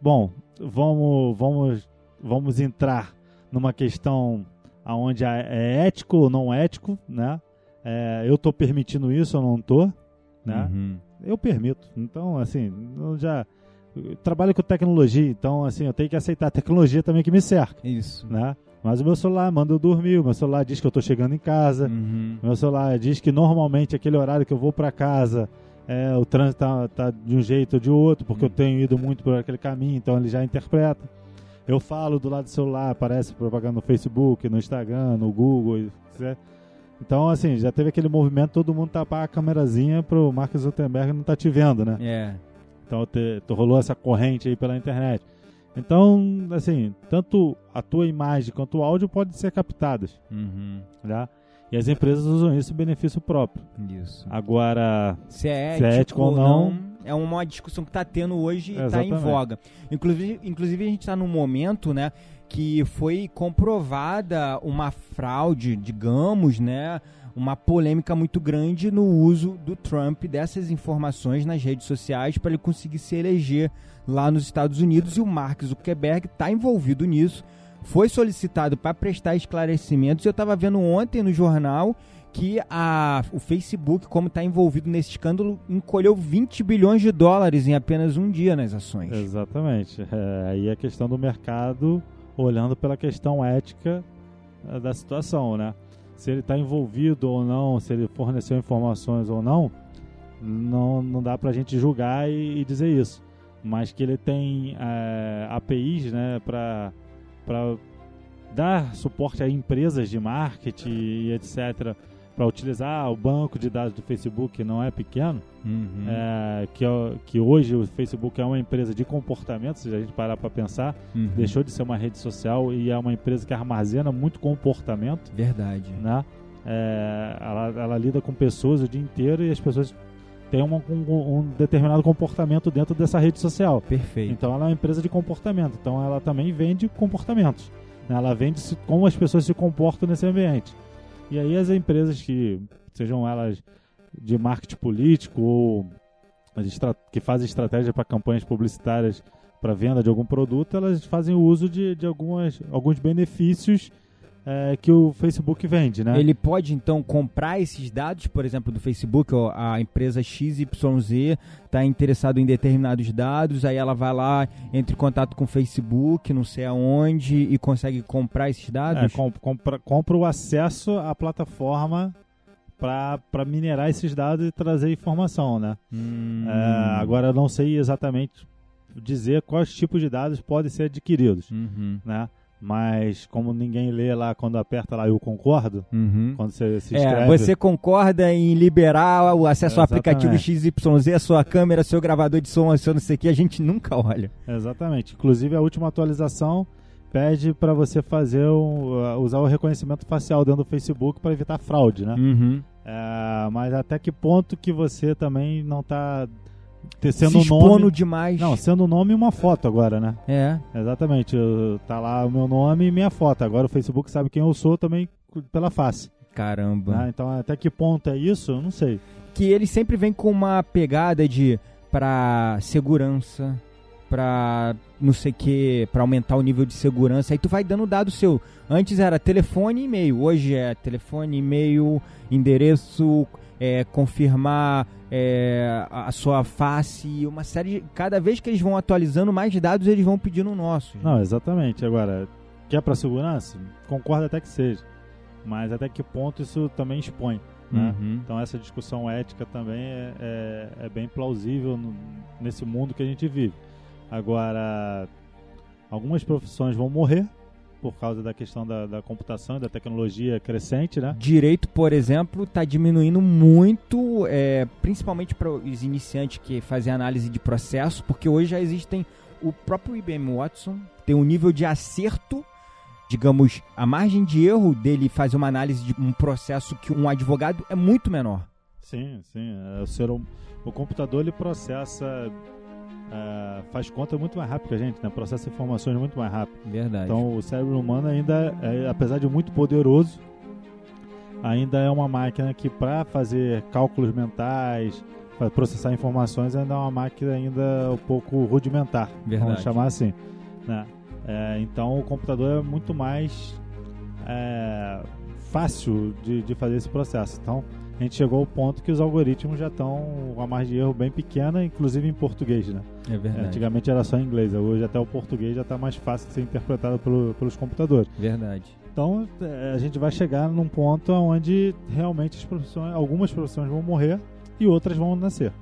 bom, vamos vamos vamos entrar numa questão aonde é é ético ou não ético, né? É, eu tô permitindo isso ou não tô, né? Uhum. Eu permito. Então, assim, eu já eu trabalho com tecnologia, então assim, eu tenho que aceitar a tecnologia também que me cerca, Isso. né? Mas o meu celular manda eu dormir, o meu celular diz que eu tô chegando em casa, Uhum. meu celular diz que normalmente aquele horário que eu vou para casa, é, o trânsito tá, tá de um jeito ou de outro, porque eu tenho ido muito por aquele caminho, então ele já interpreta. Eu falo do lado do celular, aparece propaganda no Facebook, no Instagram, no Google, etc. Então, assim, já teve aquele movimento, todo mundo tapar a câmerazinha pro Mark Zuckerberg não tá te vendo, né? É. Então te, te rolou essa corrente aí pela internet. Então, assim, tanto a tua imagem quanto o áudio podem ser captadas, Uhum. né? E as empresas usam isso em benefício próprio. Isso. Agora, Se é Se ético, é ético ou não, não, é uma discussão que está tendo hoje e está em voga. Inclusive, inclusive a gente está num momento, né, que foi comprovada uma fraude, digamos, né, uma polêmica muito grande no uso do Trump dessas informações nas redes sociais para ele conseguir se eleger lá nos Estados Unidos e o Mark Zuckerberg está envolvido nisso. Foi solicitado para prestar esclarecimentos. Eu estava vendo ontem no jornal que a, o Facebook, como está envolvido nesse escândalo, encolheu 20 bilhões de dólares em apenas um dia nas ações. exatamente. É, aí a questão do mercado olhando pela questão ética eh, da situação, né? Se ele está envolvido ou não, se ele forneceu informações ou não, não, não dá pra gente julgar e, e dizer isso. Mas que ele tem eh, APIs, né, para dar suporte a empresas de marketing e etc. para utilizar o banco de dados do Facebook, não é pequeno, Uhum. é, que, é- que hoje o Facebook é uma empresa de comportamento, se a gente parar para pensar, Uhum. deixou de ser uma rede social e é uma empresa que armazena muito comportamento, Verdade. né? É, ela, ela lida com pessoas o dia inteiro e as pessoas tem uma, um, um determinado comportamento dentro dessa rede social. Perfeito. Então ela é uma empresa de comportamento. Então ela também vende comportamentos. né? Ela vende como as pessoas se comportam nesse ambiente. E aí as empresas que sejam elas de marketing político ou que fazem estratégia para campanhas publicitárias para venda de algum produto, elas fazem uso de, de algumas, alguns benefícios eh, que o Facebook vende, né? Ele pode então comprar esses dados, por exemplo, do Facebook, ó, a empresa XYZ está interessado em determinados dados, aí ela vai lá, entra em contato com o Facebook, não sei aonde, e consegue comprar esses É, dados? com- compra, compra o acesso à plataforma para minerar esses dados e trazer informação, né? Hum, É, agora eu não sei exatamente dizer quais tipos de dados podem ser adquiridos, uhum, né? Mas como ninguém lê lá quando aperta lá eu concordo, uhum. quando você se É, inscreve, você concorda em liberar o acesso ao aplicativo. XYZ, a sua câmera, seu gravador de som, seu não sei o que, a gente nunca olha. exatamente. Inclusive a última atualização pede para você fazer o- uh, usar o reconhecimento facial dentro do Facebook para evitar fraude, né? Uhum. É, mas até que ponto que você também não está Se sendo um expondo nome demais. Não, sendo um nome e uma foto agora, né? É. Exatamente. eu- tá lá o meu nome e minha foto. Agora o Facebook sabe quem eu sou também pela face. Caramba. né? Então até que ponto é isso? Eu não sei. que ele sempre vem com uma pegada de pra segurança, pra não sei o que, pra aumentar o nível de segurança. Aí tu vai dando dado seu. Antes era telefone e e-mail, hoje é telefone, e-mail, endereço, é, confirmar é, a sua face, uma série de. Cada vez que eles vão atualizando mais dados, eles vão pedindo o nosso. Não, exatamente. Agora, quer para segurança? Concordo até que seja. Mas até que ponto isso também expõe? Né? Uhum. Então essa discussão ética também é, é, é bem plausível no- nesse mundo que a gente vive. Agora, algumas profissões vão morrer por causa da questão da, da computação e da tecnologia crescente, né? Direito, por exemplo, está diminuindo muito, é, principalmente para os iniciantes que fazem análise de processo, porque hoje já existem o próprio IBM Watson tem um nível de acerto, digamos, a margem de erro dele fazer uma análise de um processo que um advogado é muito menor. Sim, sim. é, O, ser, hum- o computador ele processa, é, faz conta muito mais rápido que a gente, né? Processa informações muito mais rápido. Verdade. Então o cérebro humano ainda, é, apesar de muito poderoso, ainda é uma máquina que para fazer cálculos mentais, para processar informações, ainda é uma máquina ainda um pouco rudimentar, Verdade. vamos chamar assim. né? É, então o computador é muito mais é, fácil de, de fazer esse processo. Então a gente chegou ao ponto que os algoritmos já estão com a margem de erro bem pequena, inclusive em português, né? é verdade. Antigamente era só em inglês, hoje até o português já está mais fácil de ser interpretado pelo- pelos computadores. Verdade. Então é, a gente vai chegar num ponto onde realmente as profissões, algumas profissões vão morrer e outras vão nascer.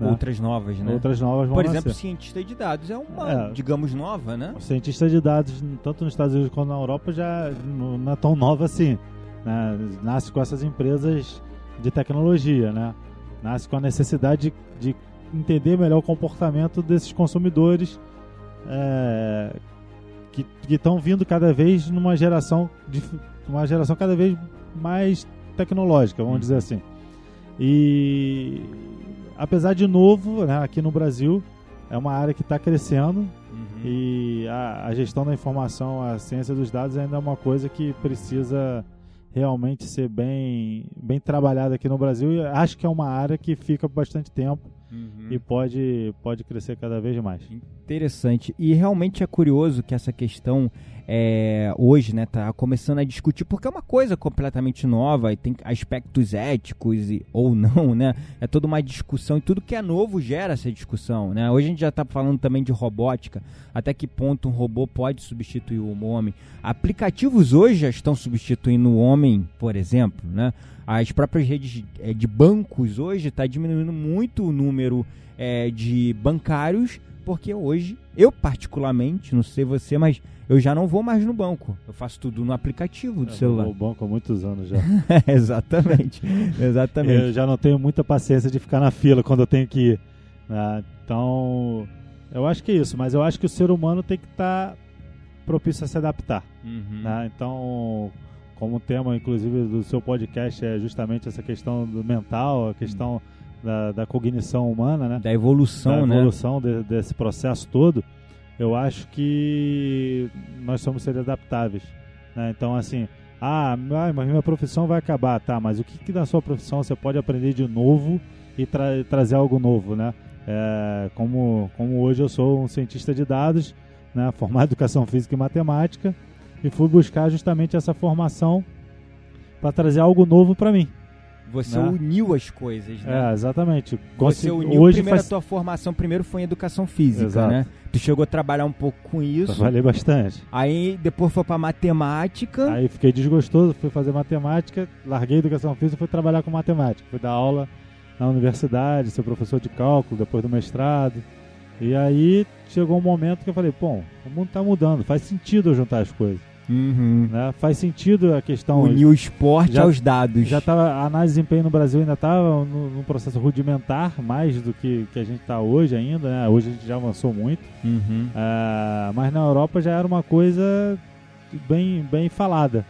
né? Outras novas, né? Outras novas vão Por nascer. exemplo, cientista de dados é uma, É. digamos, nova, né? O cientista de dados, tanto nos Estados Unidos quanto na Europa, já não é tão nova assim. né? Nasce com essas empresas de tecnologia, né? Nasce com a necessidade de, de entender melhor o comportamento desses consumidores é, que estão vindo cada vez numa geração, de, uma geração cada vez mais tecnológica, vamos dizer assim. E apesar de novo, né, aqui no Brasil, é uma área que está crescendo, Uhum. e a, a gestão da informação, a ciência dos dados ainda é uma coisa que precisa realmente ser bem, bem trabalhada aqui no Brasil. E acho que é uma área que fica por bastante tempo Uhum. e pode, pode crescer cada vez mais. Interessante. E realmente é curioso que essa questão é, hoje, né, tá começando a discutir, porque é uma coisa completamente nova e tem aspectos éticos e, ou não, né? É toda uma discussão e tudo que é novo gera essa discussão, né? Hoje a gente já tá falando também de robótica, até que ponto um robô pode substituir o homem. Aplicativos hoje já estão substituindo o homem, por exemplo, né? As próprias redes eh, de bancos hoje está diminuindo muito o número eh, de bancários, porque hoje, eu particularmente, não sei você, mas eu já não vou mais no banco. Eu faço tudo no aplicativo do Eu celular. vou ao banco há muitos anos já. exatamente. Exatamente. eu já não tenho muita paciência de ficar na fila quando eu tenho que ir. né? Então, eu acho que é isso. Mas eu acho que o ser humano tem que estar propício a se adaptar. Uhum. né? Então, como tema, inclusive, do seu podcast é justamente essa questão do mental, a questão da, da cognição humana, né? Da evolução, da né? evolução de- desse processo todo, eu acho que nós somos seres adaptáveis. Né? Então, assim, ah, ai, mas minha profissão vai acabar, tá? Mas o que, que da sua profissão você pode aprender de novo e tra- trazer algo novo, né? É, como, como hoje eu sou um cientista de dados, né? formado em educação física e matemática, e fui buscar justamente essa formação para trazer algo novo para mim. Você né? uniu as coisas, né? É, exatamente. Você uniu hoje primeiro faz... a tua formação, primeiro foi em educação física, Exato. né? Tu chegou a trabalhar um pouco com isso. Trabalhei bastante. Aí depois foi pra matemática. Aí fiquei desgostoso, fui fazer matemática, larguei educação física e fui trabalhar com matemática. Fui dar aula na universidade, ser professor de cálculo depois do mestrado. E aí chegou um momento que eu falei, bom, o mundo está mudando, faz sentido eu juntar as coisas. Uhum. Né? Faz sentido a questão. Uniu o esporte já- aos dados. Já tava, a análise de desempenho no Brasil ainda estava num processo rudimentar, mais do que, que a gente está hoje ainda. Né? Hoje a gente já avançou muito. Uhum. Ah, mas na Europa já era uma coisa bem, bem falada.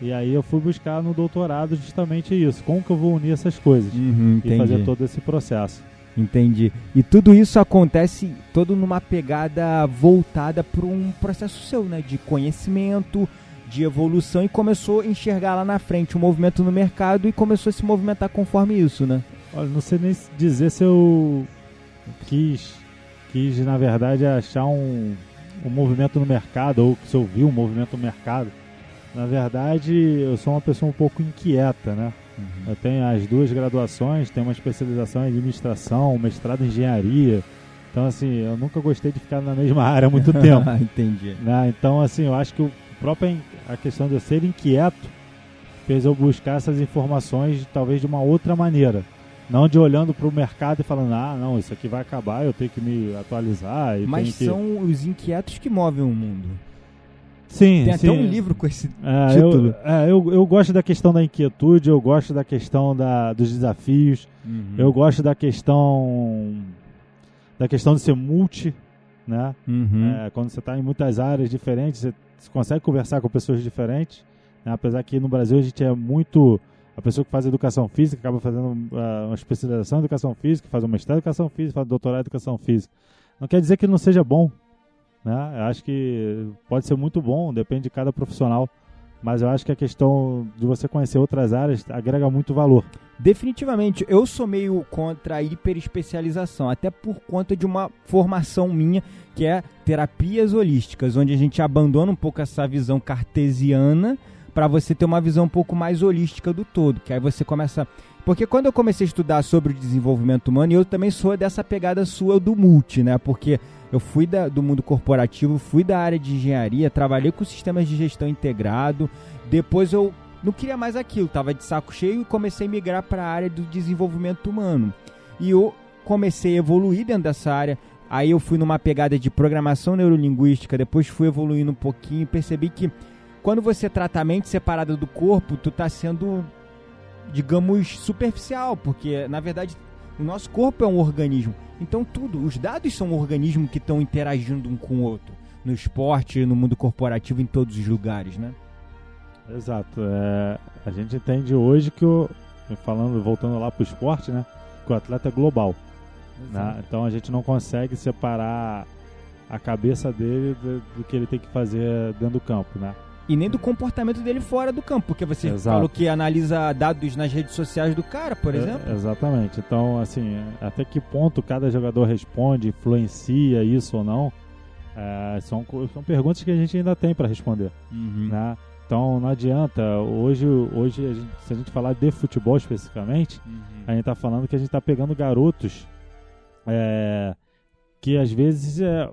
E aí eu fui buscar no doutorado justamente isso. Como que eu vou unir essas coisas? Uhum, E fazer todo esse processo. Entendi. E tudo isso acontece todo numa pegada voltada para um processo seu, né? De conhecimento, de evolução e começou a enxergar lá na frente o movimento no mercado e começou a se movimentar conforme isso, né? Olha, não sei nem dizer se eu quis, quis na verdade, achar um, um movimento no mercado ou se eu vi um movimento no mercado. Na verdade, eu sou uma pessoa um pouco inquieta, né? Eu tenho as duas graduações, tenho uma especialização em administração, um mestrado em engenharia. Então, assim, eu nunca gostei de ficar na mesma área há muito tempo. Entendi. né? Então, assim, eu acho que o próprio a questão de eu ser inquieto fez eu buscar essas informações talvez de uma outra maneira. Não de olhando para o mercado e falando, ah, não, isso aqui vai acabar, eu tenho que me atualizar. E Mas que... são os inquietos que movem o mundo. Sim, Tem sim. até um livro com esse É, título. eu, é, eu, eu gosto da questão da inquietude, eu gosto da questão da, dos desafios, Uhum. eu gosto da questão da questão de ser multi, né? Uhum. É, quando você está em muitas áreas diferentes, você, consegue conversar com pessoas diferentes. né? Apesar que no Brasil a gente é muito. A pessoa que faz educação física acaba fazendo ah, uma especialização em educação física, faz um mestrado em educação física, faz um doutorado em educação física. Não quer dizer que não seja bom. Né? Eu acho que pode ser muito bom, depende de cada profissional. Mas eu acho que a questão de você conhecer outras áreas agrega muito valor. Definitivamente, eu sou meio contra a hiperespecialização, até por conta de uma formação minha que é terapias holísticas, onde a gente abandona um pouco essa visão cartesiana para você ter uma visão um pouco mais holística do todo, que aí você começa porque quando eu comecei a estudar sobre o desenvolvimento humano, eu também sou dessa pegada sua do multi, né? Porque eu fui da- do mundo corporativo, fui da área de engenharia, trabalhei com sistemas de gestão integrado, depois eu não queria mais aquilo, tava de saco cheio e comecei a migrar para a área do desenvolvimento humano. E eu comecei a evoluir dentro dessa área. Aí eu fui numa pegada de programação neurolinguística, depois fui evoluindo um pouquinho e percebi que quando você trata a mente separada do corpo, tu tá sendo, digamos, superficial, porque na verdade o nosso corpo é um organismo. Então tudo, os dados são um organismo que estão interagindo um com o outro. No esporte, no mundo corporativo, em todos os lugares, né? Exato. É, a gente entende hoje que o. Falando, voltando lá pro esporte, né? Que o atleta é global. né? Então a gente não consegue separar a cabeça dele do, do que ele tem que fazer dentro do campo, né? E nem do comportamento dele fora do campo, porque você Exato. falou que analisa dados nas redes sociais do cara, por É, exemplo. exatamente. Então, assim, até que ponto cada jogador responde, influencia isso ou não, é, são, são perguntas que a gente ainda tem para responder. Uhum. Né? Então não adianta. Hoje, hoje a gente- se a gente falar de futebol especificamente, Uhum. a gente está falando que a gente está pegando garotos é, que às vezes é,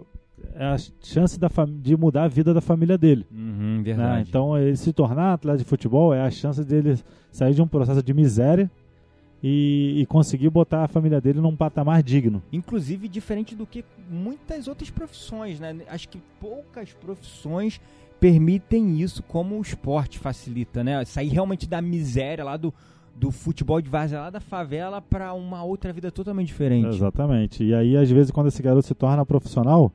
é a chance da de mudar a vida da família dele. Uhum, né? verdade. Então ele se tornar atleta de futebol é a chance dele sair de um processo de miséria e, e conseguir botar a família dele num patamar digno. Inclusive, diferente do que muitas outras profissões, né? Acho que poucas profissões permitem isso como o esporte facilita, né? Sair realmente da miséria lá do, do futebol de várzea, lá da favela, para uma outra vida totalmente diferente. Exatamente. E aí, às vezes, quando esse garoto se torna profissional,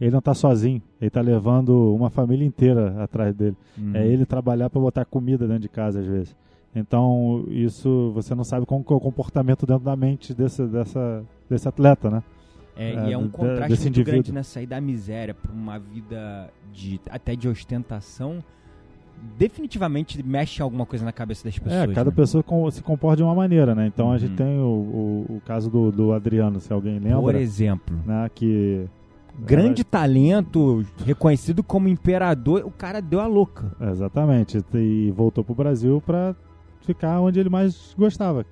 ele não está sozinho. Ele está levando uma família inteira atrás dele. Uhum. É ele trabalhar para botar comida dentro de casa, às vezes. Então, isso você não sabe como que é o comportamento dentro da mente desse, dessa, desse atleta, né? É, É, e é um de- contraste muito grande, indivíduo. né? Sair da miséria para uma vida de até de ostentação. Definitivamente mexe alguma coisa na cabeça das pessoas. É, cada né? pessoa com- se comporta de uma maneira, né? Então a gente Uhum. tem o, o, o caso do, do Adriano, se alguém lembra, Por exemplo, né? Que grande talento, reconhecido como imperador, o cara deu a louca. exatamente e voltou pro Brasil pra ficar onde ele mais gostava,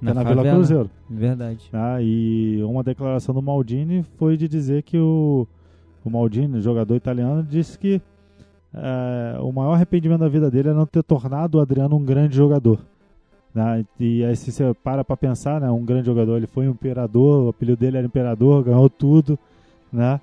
Na, é na Vila favela. Cruzeiro. Verdade. Tá? E uma declaração do Maldini foi de dizer que o, o Maldini, jogador italiano, disse que eh, o maior arrependimento da vida dele é não ter tornado o Adriano um grande jogador. né? E aí se você para pra pensar, né, um grande jogador, ele foi um imperador, o apelido dele era imperador, ganhou tudo, né?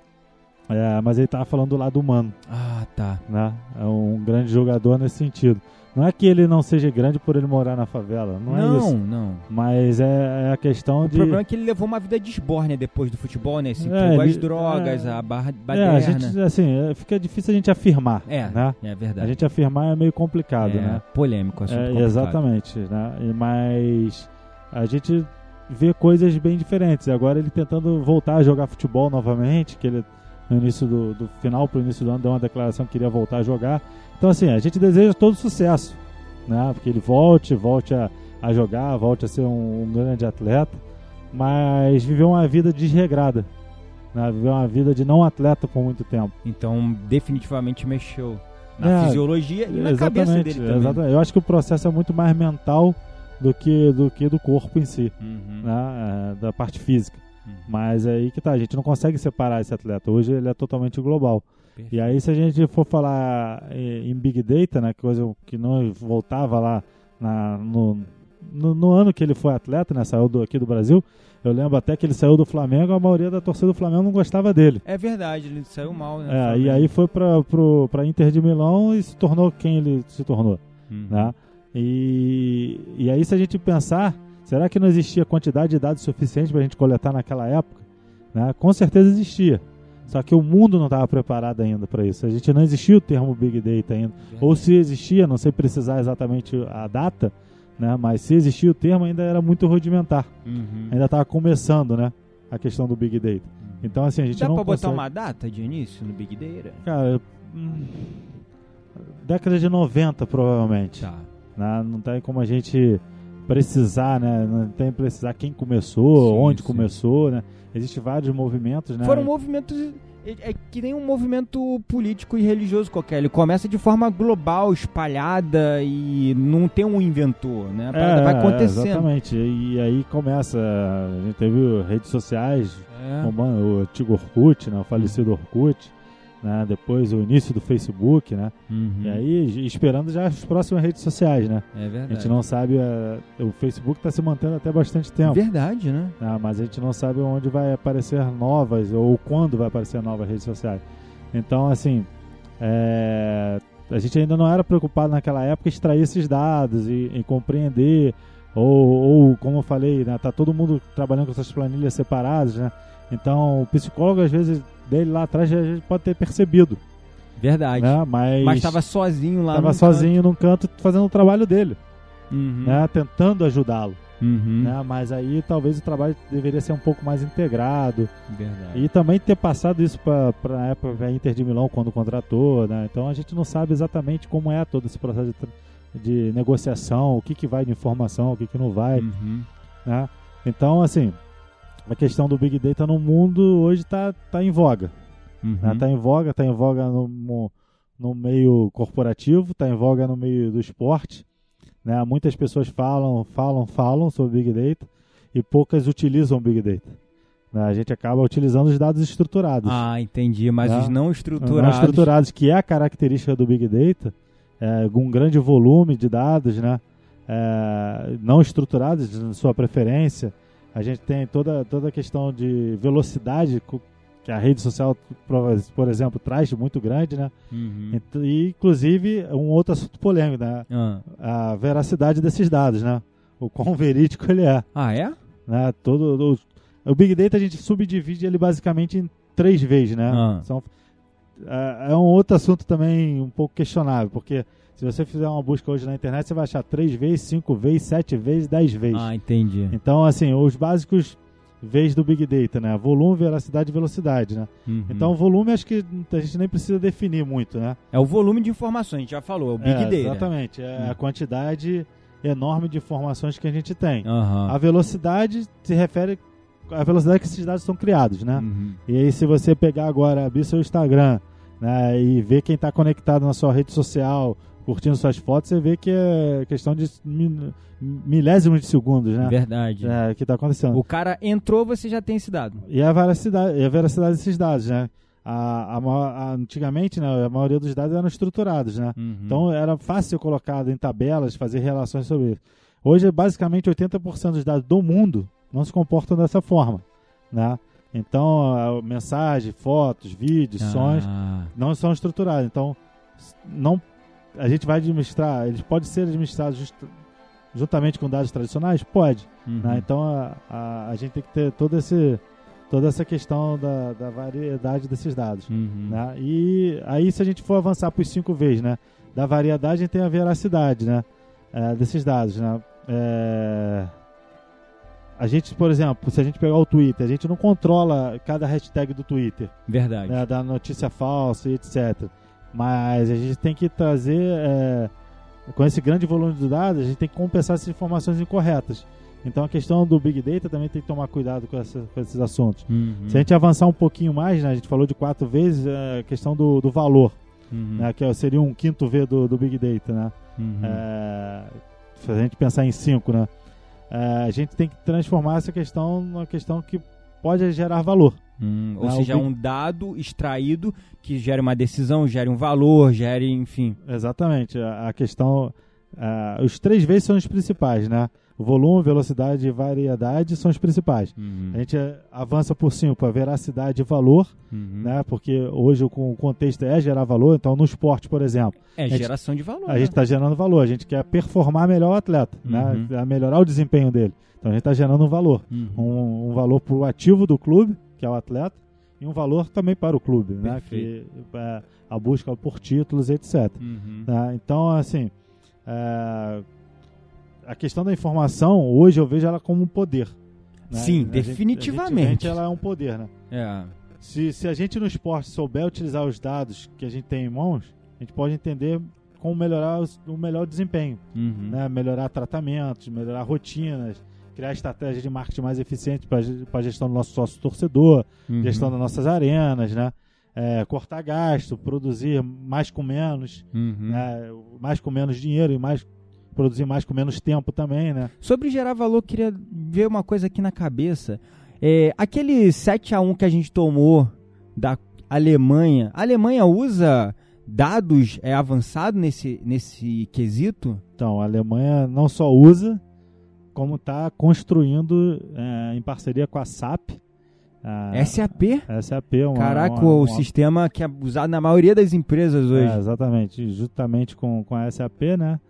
É, mas ele tava falando do lado humano, Ah, tá. né? É um grande jogador nesse sentido. Não é que ele não seja grande por ele morar na favela, não, é isso. não. Mas é, é a questão O de problema é que ele levou uma vida de esbórnia depois do futebol, né? Se É, ele- drogas, é. a barra É, baderna. a gente, assim, é, fica difícil a gente afirmar, É, né? é A verdade. gente afirmar é meio complicado, é né? polêmico, assunto É, complicado. exatamente, né? E- Mas a gente vê coisas bem diferentes. Agora ele tentando voltar a jogar futebol novamente, que ele no início do, do final pro início do ano deu uma declaração que queria voltar a jogar. Então assim, a gente deseja todo sucesso, né? Porque ele volte, volte a, a jogar, volte a ser um, um grande atleta, mas viveu uma vida desregrada. Né? Viveu uma vida de não atleta por muito tempo. Então, definitivamente mexeu na É, fisiologia e na cabeça dele também. exatamente. Eu acho que o processo é muito mais mental do que do que do corpo em si, Uhum, né? É, da parte física. uhum. Mas é aí que tá, a gente não consegue separar esse atleta. Hoje ele é totalmente global. Perfeito. E aí se a gente for falar em em Big Data, né, coisa que não voltava lá na- no, no, no ano que ele foi atleta, né, saiu do, aqui do Brasil, eu lembro até que ele saiu do Flamengo, a maioria da torcida do Flamengo não gostava dele. É verdade, ele saiu mal, né? É, e aí foi pra Inter de Milão e se tornou quem ele se tornou. Uhum. né? E, e aí, se a gente pensar, será que não existia quantidade de dados suficiente para a gente coletar naquela época? Né? Com certeza existia. Só que o mundo não estava preparado ainda para isso. A gente não existia o termo Big Data ainda. Ou se existia, não sei precisar exatamente a data, né? mas se existia o termo ainda era muito rudimentar. Uhum. Ainda estava começando né? a questão do Big Data. Então, assim, a gente Dá não pra botar consegue... uma data de início no Big Data? Cara, hum, década de 90, provavelmente. Tá. Né? Não tem como a gente precisar, né? Não tem precisar quem começou, Sim, onde sim. começou, né? Existem vários movimentos, né? Foram movimentos. É, é que nem um movimento político e religioso qualquer. Ele começa de forma global, espalhada e não tem um inventor, né? Parada vai É, acontecendo. exatamente. E aí começa. A gente teve redes sociais, É. como o antigo Orkut, né? O falecido Orkut, né? Depois o início do Facebook, né? Uhum. E aí esperando já as próximas redes sociais, né? É A verdade. gente não sabe. eh, o Facebook está se mantendo até bastante tempo. Verdade, né? Ah, mas a gente não sabe onde vai aparecer novas ou quando vai aparecer novas redes sociais. Então, assim, é, a gente ainda não era preocupado naquela época em extrair esses dados e, e compreender, ou, ou, como eu falei, né, tá todo mundo trabalhando com essas planilhas separadas, né? Então, o psicólogo, às vezes, dele lá atrás, a gente pode ter percebido, Verdade. né? Mas, Mas estava sozinho lá tava no sozinho num canto fazendo o trabalho dele, canto. Uhum. né? Tentando ajudá-lo, Uhum. né? Mas aí talvez o trabalho deveria ser um pouco mais integrado, Verdade. E também ter passado isso para a época Inter de Milão quando contratou, né? Então a gente não sabe exatamente como é todo esse processo de, de negociação, o que, que vai de informação, o que, que não vai, Uhum. né? Então, assim, a questão do Big Data no mundo hoje está tá em voga. Uhum. Né? Tá em voga, tá em voga no, no, meio corporativo, tá em voga no meio do esporte. Né? Muitas pessoas falam, falam, falam sobre Big Data e poucas utilizam Big Data. Né? A gente acaba utilizando os dados estruturados. Ah, entendi. Mas Né? os não Não estruturados. estruturados, que é a característica do Big Data, é, um grande volume de dados, né? É, não estruturados, de sua preferência. A gente tem toda, toda a questão de velocidade que a rede social, por- exemplo, traz muito grande, né? Uhum. E, inclusive, um outro assunto polêmico, né? Ah. A veracidade desses dados, né? O quão verídico ele é. Ah, é? Né? Todo, o, o Big Data a gente subdivide ele basicamente em três vezes, né? Ah. São, é, é um outro assunto também um pouco questionável, porque Se você fizer uma busca hoje na internet, você vai achar 3 vezes, 5 vezes, 7 vezes, 10 vezes. Ah, entendi. Então, assim, os básicos vezes do Big Data, né? Volume, veracidade e velocidade, né? Uhum. Então, o volume acho que a gente nem precisa definir muito, né? É o volume de informações, a gente já falou, é o Big É, Data. Exatamente. É a quantidade enorme de informações que a gente tem. Aham. A velocidade se refere à velocidade que esses dados são criados, né? Uhum. E aí, se você pegar agora, abrir seu Instagram, né, e ver quem está conectado na sua rede social, curtindo suas fotos, você vê que é questão de mi- milésimos de segundos, né? Verdade. É, que está acontecendo. O cara entrou, você já tem esse dado. E a veracidade, e a veracidade desses dados, né? A, a a- antigamente, né, a maioria dos dados eram estruturados, né? Uhum. Então era fácil colocado em tabelas, fazer relações sobre isso. Hoje, basicamente, 80% dos dados do mundo não se comportam dessa forma, né? Então, mensagem, fotos, vídeos, sons Ah, não são estruturados. Então, não, a gente vai administrar, eles podem ser administrados just- juntamente com dados tradicionais? Pode. uhum. né? Então, a, a, a gente tem que ter todo esse, toda essa questão da, da variedade desses dados. Uhum. Né? E aí, se a gente for avançar por cinco vezes, né? Da variedade, a gente tem a veracidade, né? É, desses dados, né? É, A gente, por exemplo, se a gente pegar o Twitter, a gente não controla cada hashtag do Twitter, Verdade. né? Da notícia falsa e etc. Mas a gente tem que trazer, é, com esse grande volume de dados, a gente tem que compensar essas informações incorretas. Então a questão do Big Data também tem que tomar cuidado com, essa- com esses assuntos. Uhum. Se a gente avançar um pouquinho mais, né, a gente falou de quatro vezes, é a questão do, do valor, Uhum. né, que seria um quinto V do, do Big Data. Né? Uhum. É, se a gente pensar em cinco, né, é, a gente tem que transformar essa questão numa questão que pode gerar valor. Hum, ou Né, seja, Big- um dado extraído que gere uma decisão, gere um valor, gere, enfim. Exatamente. A, a questão. ah, os três vezes são os principais, né? Volume, velocidade e variedade são os principais. Uhum. A gente avança por cinco para veracidade e valor, Uhum. né? Porque hoje o con- o contexto é gerar valor. Então, no esporte, por exemplo, É gente- geração de valor. a né? gente está gerando valor. A gente quer performar melhor o atleta, Uhum. né? Melhorar o desempenho dele. Então, a gente está gerando um valor. Uhum. Um, um valor para o ativo do clube, que é o atleta, e um valor também para o clube, né? Que é a busca por títulos, etc. Uhum. né? Então, assim, é, a questão da informação, hoje eu vejo ela como um poder. né? Sim, A definitivamente. Gente, ela é um poder, né? É. Se, se a gente no esporte souber utilizar os dados que a gente tem em mãos, a gente pode entender como melhorar os- o melhor desempenho, Uhum. né? Melhorar tratamentos, melhorar rotinas, criar estratégias de marketing mais eficientes para a gestão do nosso sócio torcedor, Uhum. gestão das nossas arenas, né? É, cortar gasto, produzir mais com menos, Uhum. né? mais com menos dinheiro e mais produzir mais com menos tempo também, né? Sobre gerar valor, queria ver uma coisa aqui na cabeça. É, aquele 7x1 que a gente tomou da Alemanha, a Alemanha usa dados é, avançados nesse, nesse quesito? Então, a Alemanha não só usa, como está construindo é, em parceria com a SAP. A, SAP? SAP, uma, Caraca, uma- o uma- sistema que é usado na maioria das empresas hoje. É, exatamente, justamente com, com a SAP, né?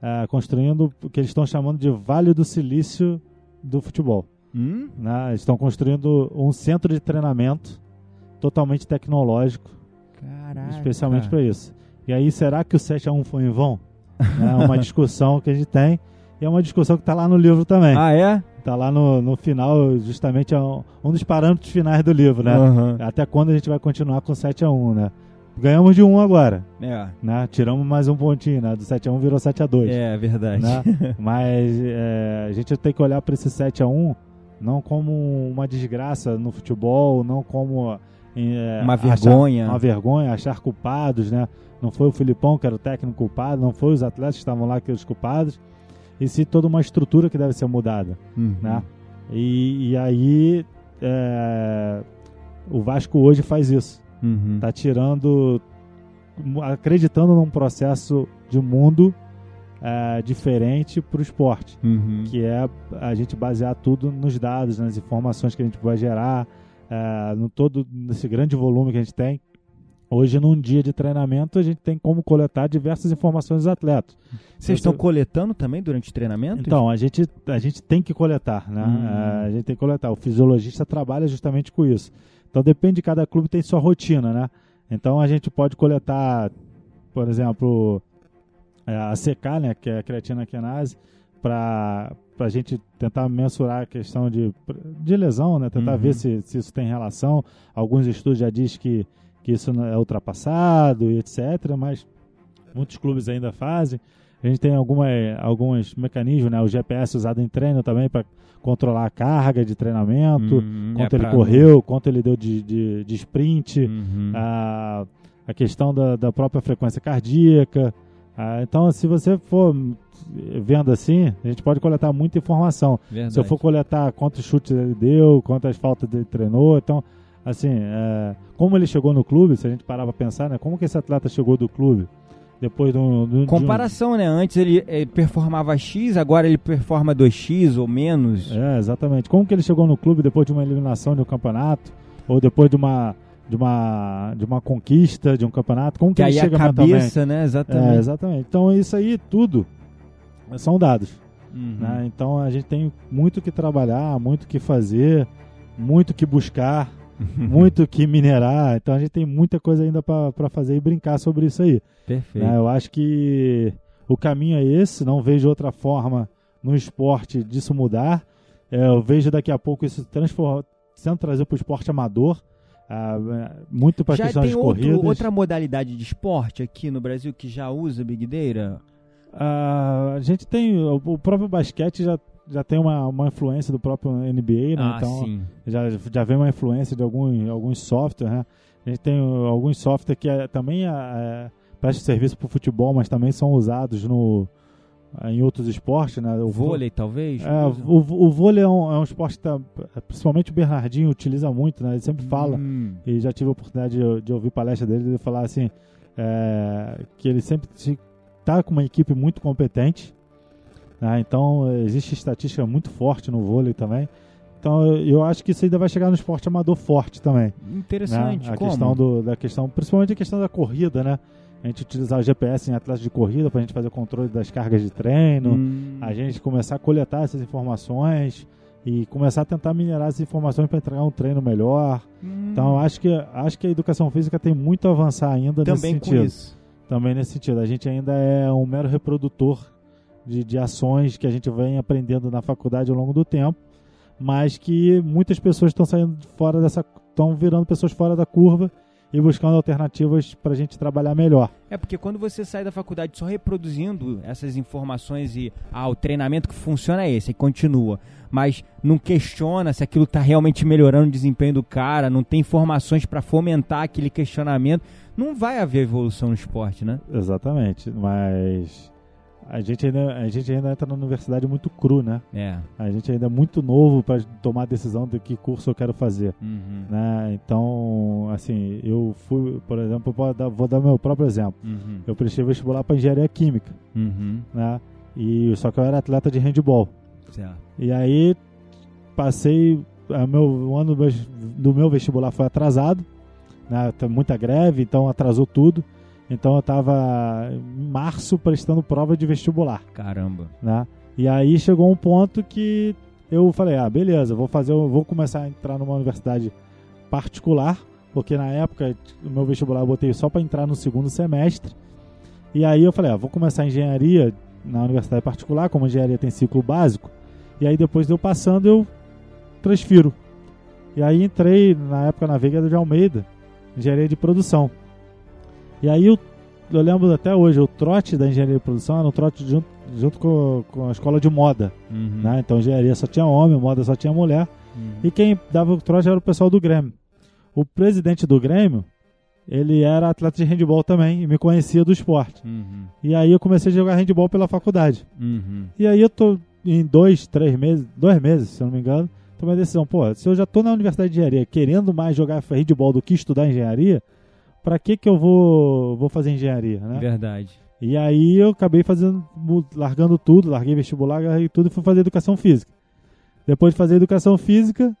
É, construindo o que eles estão chamando de Vale do Silício do futebol. Hum? Né? Estão construindo um centro de treinamento totalmente tecnológico, Caraca. especialmente para isso. E aí, será que o 7x1 foi em vão? É uma discussão que a gente tem e é uma discussão que está lá no livro também. Ah, é? Está lá no, no final, justamente é um, um dos parâmetros finais do livro, né? Aham. Até quando a gente vai continuar com 7x1, né? Ganhamos de 1 agora, É, né? Tiramos mais um pontinho, né? Do 7x1 virou 7x2. é verdade. né? Mas é, a gente tem que olhar para esse 7 a 1 não como uma desgraça no futebol, não como é, Uma achar- vergonha. uma vergonha, achar culpados, né? Não foi o Filipão que era o técnico culpado, não foi os atletas que estavam lá que eram os culpados, e sim toda uma estrutura que deve ser mudada, Uhum. né? E, e aí é, o Vasco hoje faz isso Uhum. tá tirando acreditando num processo de mundo é, diferente para o esporte Uhum. que é a gente basear tudo nos dados nas informações que a gente vai gerar é, no todo nesse grande volume que a gente tem hoje num dia de treinamento a gente tem como coletar diversas informações dos atletas Vocês estão coletando também durante o treinamento? então a gente a gente tem que coletar né Hum. É, a gente tem que coletar o fisiologista trabalha justamente com isso então depende de cada clube tem sua rotina né então a gente pode coletar por exemplo é, a secar, né, que é a creatina quinase, para a gente tentar mensurar a questão de, de lesão, né, tentar Uhum. ver se, se isso tem relação. Alguns estudos já dizem que, que isso é ultrapassado e etc., mas muitos clubes ainda fazem. A gente tem alguma, alguns mecanismos, né, o GPS usado em treino também para controlar a carga de treinamento, Uhum, é quanto ele pra- correu, quanto ele deu de, de, de sprint, Uhum. a, a questão da, da própria frequência cardíaca. Ah, então, se você for vendo assim, a gente pode coletar muita informação. Verdade. Se eu for coletar quantos chutes ele deu, quantas faltas ele treinou, então, assim, é, como ele chegou no clube, se a gente parar pra pensar, né, como que esse atleta chegou do clube? Depois de um... de um- de um- Comparação, né? Antes ele, ele performava X, agora ele performa 2X ou menos. É, exatamente. Como que ele chegou no clube depois de uma eliminação de um campeonato? Ou depois de uma, de uma, de uma conquista de um campeonato? Como que, que ele aí a chega mentalmente? cabeça, né? É, Exatamente. exatamente. Então isso aí tudo são dados. Uhum. né? Então a gente tem muito que trabalhar, muito que fazer, muito que buscar, muito que minerar. Então a gente tem muita coisa ainda para fazer e brincar sobre isso aí. Perfeito. né? Eu acho que o caminho é esse, não vejo outra forma no esporte disso mudar. É, eu vejo daqui a pouco isso sendo trazido para o esporte amador, ah, é, muito para Já questão tem de outro- corridas. outra modalidade de esporte aqui no Brasil que já usa Big Data? Ah, a gente tem o o próprio basquete já já tem uma, uma influência do próprio NBA, né? ah, então sim. já já vem uma influência de alguns alguns softwares, né? A gente tem alguns softwares que é, também é, prestam serviço para o futebol, mas também são usados no em outros esportes, né? O vôlei, talvez? É, o, o vôlei é um, é um esporte que tá, principalmente o Bernardinho utiliza muito, né? Ele sempre fala Hum, e já tive a oportunidade de, de ouvir palestra dele ele falar assim é, que ele sempre está com uma equipe muito competente né? então existe estatística muito forte no vôlei também então eu- acho que isso ainda vai chegar no esporte amador forte também interessante. né? a Como? questão do, da questão principalmente a questão da corrida né a gente utilizar o GPS em atletas de corrida para a gente fazer o controle das cargas de treino Hum, a gente começar a coletar essas informações e começar a tentar minerar essas informações para entregar um treino melhor hum, então, eu acho que, acho que a educação física tem muito a avançar ainda também nesse com sentido. isso. Também nesse sentido. A gente ainda é um mero reprodutor de, de ações que a gente vem aprendendo na faculdade ao longo do tempo, mas que muitas pessoas estão saindo fora dessa. estão virando pessoas fora da curva e buscando alternativas para a gente trabalhar melhor. É porque quando você sai da faculdade só reproduzindo essas informações e ah, o treinamento que funciona é esse, e continua. Mas não questiona se aquilo está realmente melhorando o desempenho do cara, não tem informações para fomentar aquele questionamento, não vai haver evolução no esporte, né? Exatamente. Mas a gente ainda, a gente ainda entra na universidade muito cru, né? É. A gente ainda é muito novo para tomar a decisão de que curso eu quero fazer. Uhum. né? Então, assim, eu fui, por exemplo, vou dar, vou dar meu próprio exemplo. Uhum. Eu prestei vestibular para engenharia química, Uhum. né? E só que eu era atleta de handball. Certo. E aí passei meu o ano do meu, vestibular foi atrasado, né? Muita greve, então atrasou tudo. Então eu estava em março prestando prova de vestibular Caramba. né? E aí chegou um ponto que eu falei, ah, beleza, vou fazer, vou começar a entrar numa universidade particular, porque na época o meu vestibular eu botei só para entrar no segundo semestre. E aí eu falei, ah, vou começar a engenharia na universidade particular, como a engenharia tem ciclo básico. E aí depois de eu passando eu transfiro. E aí entrei na época na Veiga de Almeida, engenharia de produção. E aí eu, eu lembro até hoje, o trote da engenharia de produção era um trote junto, junto com, com a escola de moda. Uhum. Né? Então engenharia só tinha homem, moda só tinha mulher. Uhum. E quem dava o trote era o pessoal do Grêmio. O presidente do Grêmio, ele era atleta de handball também e me conhecia do esporte. Uhum. E aí eu comecei a jogar handball pela faculdade. Uhum. E aí eu tô em dois, três meses, dois meses, se eu não me engano, tomei a decisão, pô, se eu já tô na universidade de engenharia querendo mais jogar handball do que estudar engenharia, pra que que eu vou, vou fazer engenharia, né? Verdade. E aí eu acabei fazendo, largando tudo, larguei vestibular, larguei tudo e fui fazer educação física. Depois de fazer educação física,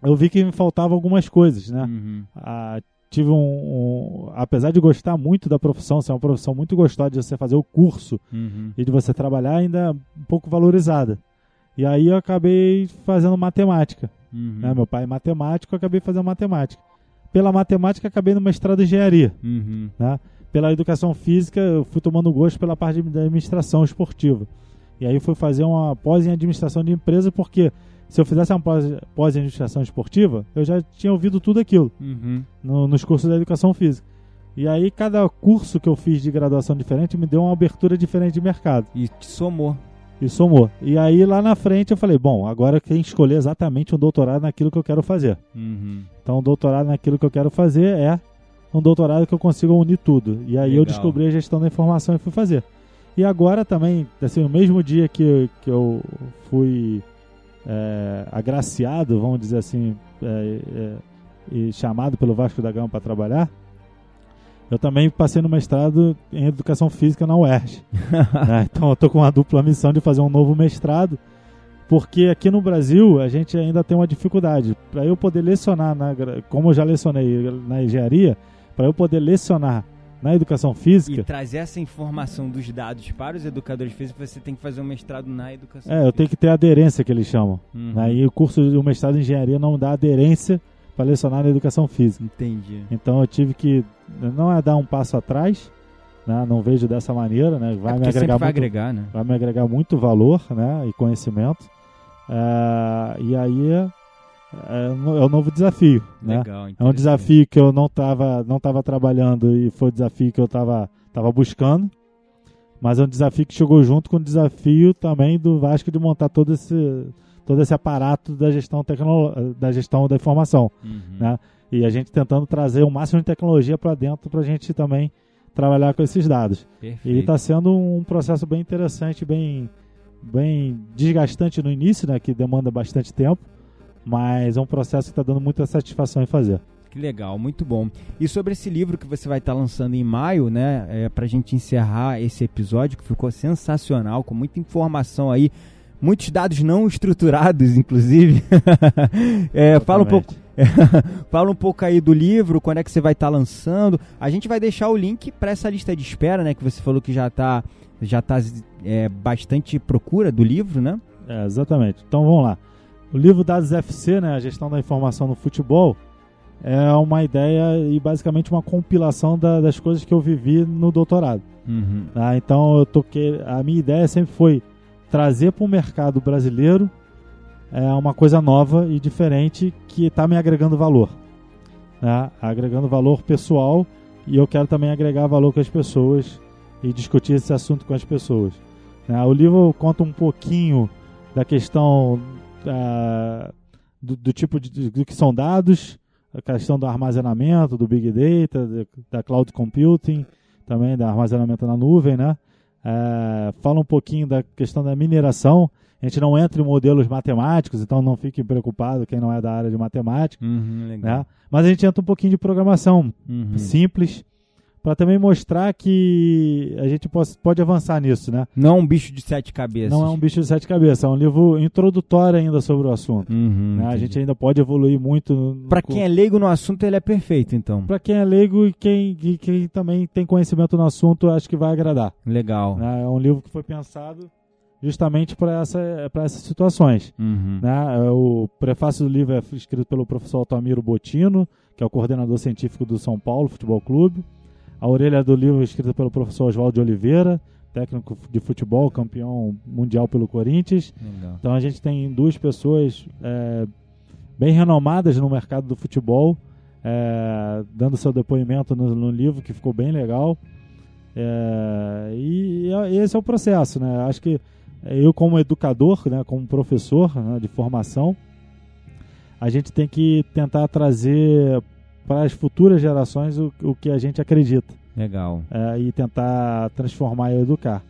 eu vi que me faltavam algumas coisas, né? Uhum. Ah, tive um, um- apesar de gostar muito da profissão, ser uma profissão muito gostosa de você fazer o curso Uhum. e de você trabalhar, ainda um pouco valorizada. E aí eu acabei fazendo matemática. Uhum. Né? Meu pai é matemático, eu acabei fazendo matemática. Pela matemática, acabei no mestrado em engenharia. Uhum. Né? pela educação física, eu fui tomando gosto pela parte da administração esportiva. E aí fui fazer uma pós em administração de empresa, porque se eu fizesse uma pós, pós em administração esportiva, eu já tinha ouvido tudo aquilo Uhum. no- nos cursos da educação física. E aí cada curso que eu fiz de graduação diferente me deu uma abertura diferente de mercado. E te somou. E somou. E aí lá na frente eu falei, bom, agora eu tenho que escolher exatamente um doutorado naquilo que eu quero fazer. Uhum. Então, o doutorado naquilo que eu quero fazer é um doutorado que eu consiga unir tudo. E aí eu Legal. descobri a gestão da informação e fui fazer. E agora também, assim, no mesmo dia que, que eu fui é, agraciado, vamos dizer assim, é, é, e chamado pelo Vasco da Gama para trabalhar, eu também passei no mestrado em Educação Física na UERJ. né? Então eu tô com uma dupla missão de fazer um novo mestrado, porque aqui no Brasil a gente ainda tem uma dificuldade. Para eu poder lecionar, na, como eu já lecionei na engenharia, para eu poder lecionar na educação E física, trazer essa informação dos dados para os educadores físicos, você tem que fazer um mestrado na educação é, eu tenho que ter aderência que eles chamam. Uhum. Né? E o curso o mestrado em engenharia não dá aderência para lecionar na educação física. Entendi. Então eu tive que não é dar um passo atrás, né? Não vejo dessa maneira, né? Vai é me agregar vai muito, agregar, né? vai me agregar muito valor, né? E conhecimento. É, e aí é, é é um novo desafio, né? Legal, É um desafio que eu não estava não tava trabalhando e foi o desafio que eu estava tava buscando. Mas é um desafio que chegou junto com o desafio também do Vasco de montar todo esse, todo esse aparato da gestão, da, gestão da informação. Uhum. né? E a gente tentando trazer o máximo de tecnologia para dentro para a gente também trabalhar com esses dados. E Perfeito. está sendo um processo bem interessante, bem, bem desgastante no início, né? Que demanda bastante tempo, mas é um processo que está dando muita satisfação em fazer. Que legal, muito bom. E sobre esse livro que você vai estar lançando em maio, né? É, pra gente encerrar esse episódio que ficou sensacional, com muita informação aí, muitos dados não estruturados, inclusive. É, fala um pouco. fala um pouco aí do livro, quando é que você vai estar lançando. A gente vai deixar o link para essa lista de espera, né? Que você falou que já tá, já tá é, bastante procura do livro, né? É, exatamente. Então vamos lá. O livro Dados FC, né, a gestão da informação no futebol, é uma ideia e basicamente uma compilação da- das coisas que eu vivi no doutorado. Uhum. tá? Então eu toquei, a minha ideia sempre foi trazer para o mercado brasileiro é, uma coisa nova e diferente que está me agregando valor, né? agregando valor pessoal e eu quero também agregar valor com as pessoas e discutir esse assunto com as pessoas. né? O livro conta um pouquinho da questão ah, do, do tipo de do que são dados, a questão do armazenamento, do big data, da- cloud computing, também da armazenamento na nuvem, né? É, fala um pouquinho da questão da mineração. A gente não entra em modelos matemáticos, então não fique preocupado quem não é da área de matemática, Uhum, né? Mas a gente entra um pouquinho de programação Uhum. simples para também mostrar que a gente pode avançar nisso, né? Não é um bicho de sete cabeças. Não é um bicho de sete cabeças, é um livro introdutório ainda sobre o assunto. Uhum, né? A gente ainda pode evoluir muito. Pra quem é leigo no assunto, ele é perfeito, então. Pra quem é leigo e quem, e quem também tem conhecimento no assunto, acho que vai agradar. Legal. né? É um livro que foi pensado justamente para essa, pra essas situações. Uhum. né? É, O prefácio do livro é escrito pelo professor Altamiro Botino, que é o coordenador científico do São Paulo Futebol Clube. A orelha do livro é escrita pelo professor Oswaldo de Oliveira, técnico de futebol, campeão mundial pelo Corinthians. Legal. Então a gente tem duas pessoas é, bem renomadas no mercado do futebol, é, dando seu depoimento no, no livro, que ficou bem legal. É, e, e esse é o processo, né? Acho que eu como educador, né, como professor né, de formação, a gente tem que tentar trazer para as futuras gerações o, o que a gente acredita Legal. é, e tentar transformar e educar.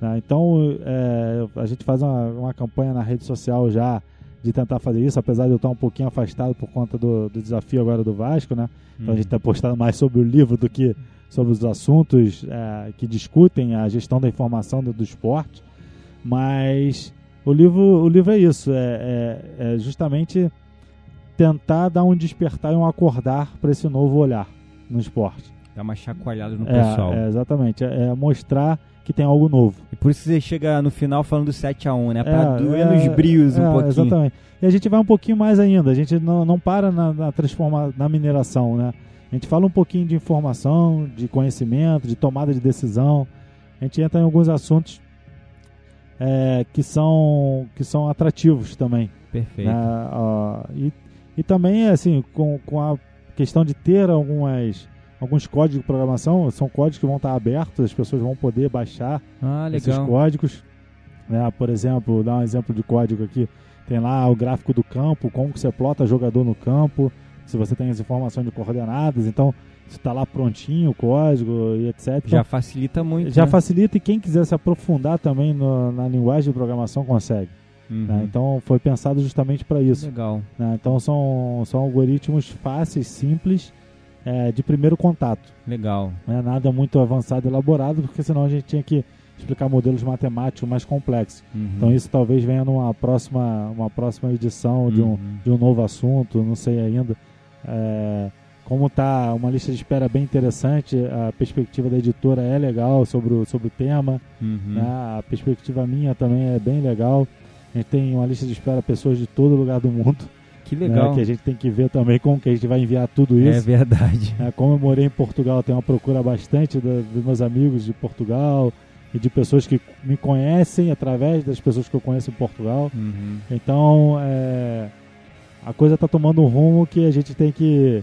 né? Então, é, a gente faz uma, uma campanha na rede social já de tentar fazer isso, apesar de eu estar um pouquinho afastado por conta do, do desafio agora do Vasco, né? Então a gente está postando mais sobre o livro do que sobre os assuntos é, que discutem a gestão da informação do, do esporte. Mas o livro, o livro é isso, é, é- é justamente tentar dar um despertar e um acordar para esse novo olhar no esporte. Dá uma chacoalhada no É, pessoal. é, exatamente. É, é mostrar que tem algo novo. E por isso você chega no final falando 7x1, né? Pra É, doer é, nos brios um é, pouquinho. Exatamente. E a gente vai um pouquinho mais ainda. A gente não, não para na, na transforma, na mineração, né? A gente fala um pouquinho de informação, de conhecimento, de tomada de decisão. A gente entra em alguns assuntos é, que, são, que são atrativos também. Perfeito. Né? Uh, e, e também, assim, com, com a questão de ter algumas, alguns códigos de programação, são códigos que vão estar abertos, as pessoas vão poder baixar ah, esses códigos. Né? Por exemplo, dar um exemplo de código aqui. Tem lá o gráfico do campo, como que você plota jogador no campo, se você tem as informações de coordenadas. Então, está lá prontinho o código e etc. Já então, facilita muito. Já né? facilita e quem quiser se aprofundar também no, na linguagem de programação consegue. Uhum. Né? Então foi pensado justamente para isso. Legal. Né? Então são, são algoritmos fáceis, simples, é, de primeiro contato. Legal. Não é nada muito avançado, elaborado, porque senão a gente tinha que explicar modelos matemáticos mais complexos. Uhum. Então isso talvez venha numa próxima, uma próxima edição de, um, uhum. de um novo assunto, não sei ainda. É, como está uma lista de espera bem interessante, a perspectiva da editora é legal sobre o, sobre o tema, uhum. né? a perspectiva minha também é bem legal. A gente tem uma lista de espera pessoas de todo lugar do mundo. Que legal. Né? Que a gente tem que ver também como que a gente vai enviar tudo é isso. É verdade. É, como eu morei em Portugal, tem uma procura bastante do, dos meus amigos de Portugal e de pessoas que me conhecem através das pessoas que eu conheço em Portugal. Uhum. Então, é, a coisa está tomando um rumo que a gente tem que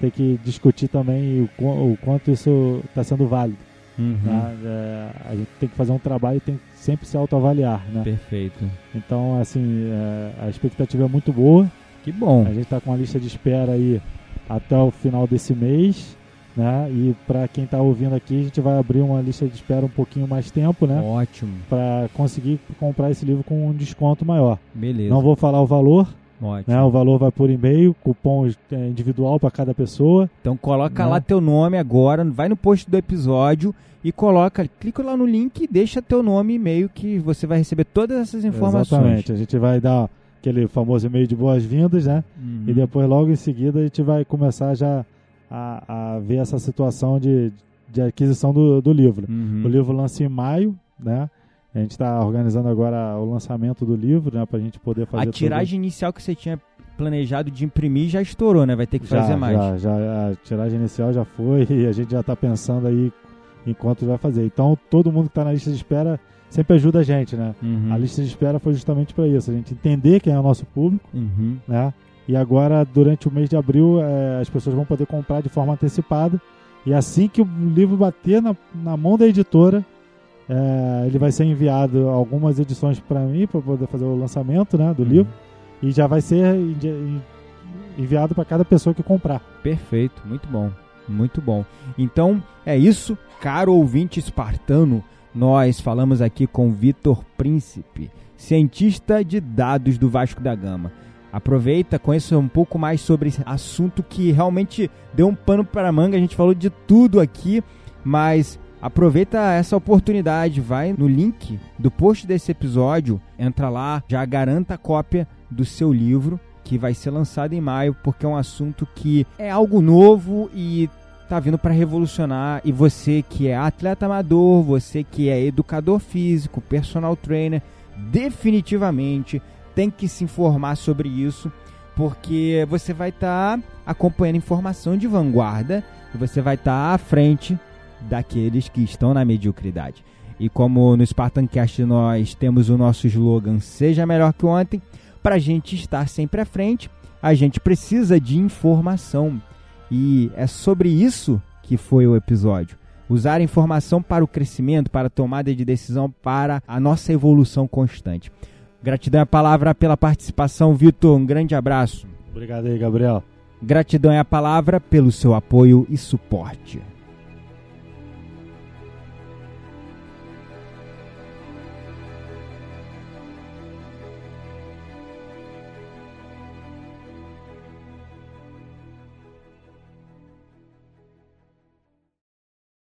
tem que discutir também o, o quanto isso está sendo válido. Uhum. Né? É, a gente tem que fazer um trabalho e tem que sempre se autoavaliar. Né? Perfeito. Então, assim, é, a expectativa é muito boa. Que bom. A gente está com uma lista de espera aí até o final desse mês. Né? E para quem está ouvindo aqui, a gente vai abrir uma lista de espera um pouquinho mais tempo, né? Ótimo. Para conseguir comprar esse livro com um desconto maior. Beleza. Não vou falar o valor, Ótimo. Né, o valor vai por e-mail, cupom é, individual para cada pessoa. Então coloca né? lá teu nome agora, vai no post do episódio e coloca, clica lá no link e deixa teu nome e e-mail que você vai receber todas essas informações. Exatamente, a gente vai dar aquele famoso e-mail de boas-vindas, né? Uhum. E depois logo em seguida a gente vai começar já a, a ver essa situação de, de aquisição do, do livro. Uhum. O livro lança em maio, né? A gente está organizando agora o lançamento do livro, né, para a gente poder fazer. A tiragem tudo. inicial que você tinha planejado de imprimir já estourou, né? Vai ter que já, fazer mais. Já, já, a tiragem inicial já foi e a gente já está pensando aí em quanto vai fazer. Então, todo mundo que está na lista de espera sempre ajuda a gente, né? Uhum. A lista de espera foi justamente para isso, a gente entender quem é o nosso público, uhum. né? E agora, durante o mês de abril, é, as pessoas vão poder comprar de forma antecipada. E assim que o livro bater na, na mão da editora, é, ele vai ser enviado algumas edições para mim para poder fazer o lançamento né, do uhum. livro e já vai ser enviado para cada pessoa que comprar. Perfeito, muito bom, muito bom. Então é isso, caro ouvinte espartano. Nós falamos aqui com Vitor Príncipe, cientista de dados do Vasco da Gama. Aproveita, conheça um pouco mais sobre esse assunto que realmente deu um pano para a manga. A gente falou de tudo aqui, mas Aproveita essa oportunidade, vai no link do post desse episódio, entra lá, já garanta a cópia do seu livro que vai ser lançado em maio, porque é um assunto que é algo novo e tá vindo para revolucionar. E você que é atleta amador, você que é educador físico, personal trainer, definitivamente tem que se informar sobre isso, porque você vai estar tá acompanhando informação de vanguarda e você vai estar tá à frente daqueles que estão na mediocridade. E como no Spartancast nós temos o nosso slogan Seja Melhor que Ontem, para a gente estar sempre à frente, a gente precisa de informação. E é sobre isso que foi o episódio. Usar a informação para o crescimento, para a tomada de decisão, para a nossa evolução constante. Gratidão é a palavra pela participação, Vitor. Um grande abraço. Obrigado aí, Gabriel. Gratidão é a palavra pelo seu apoio e suporte.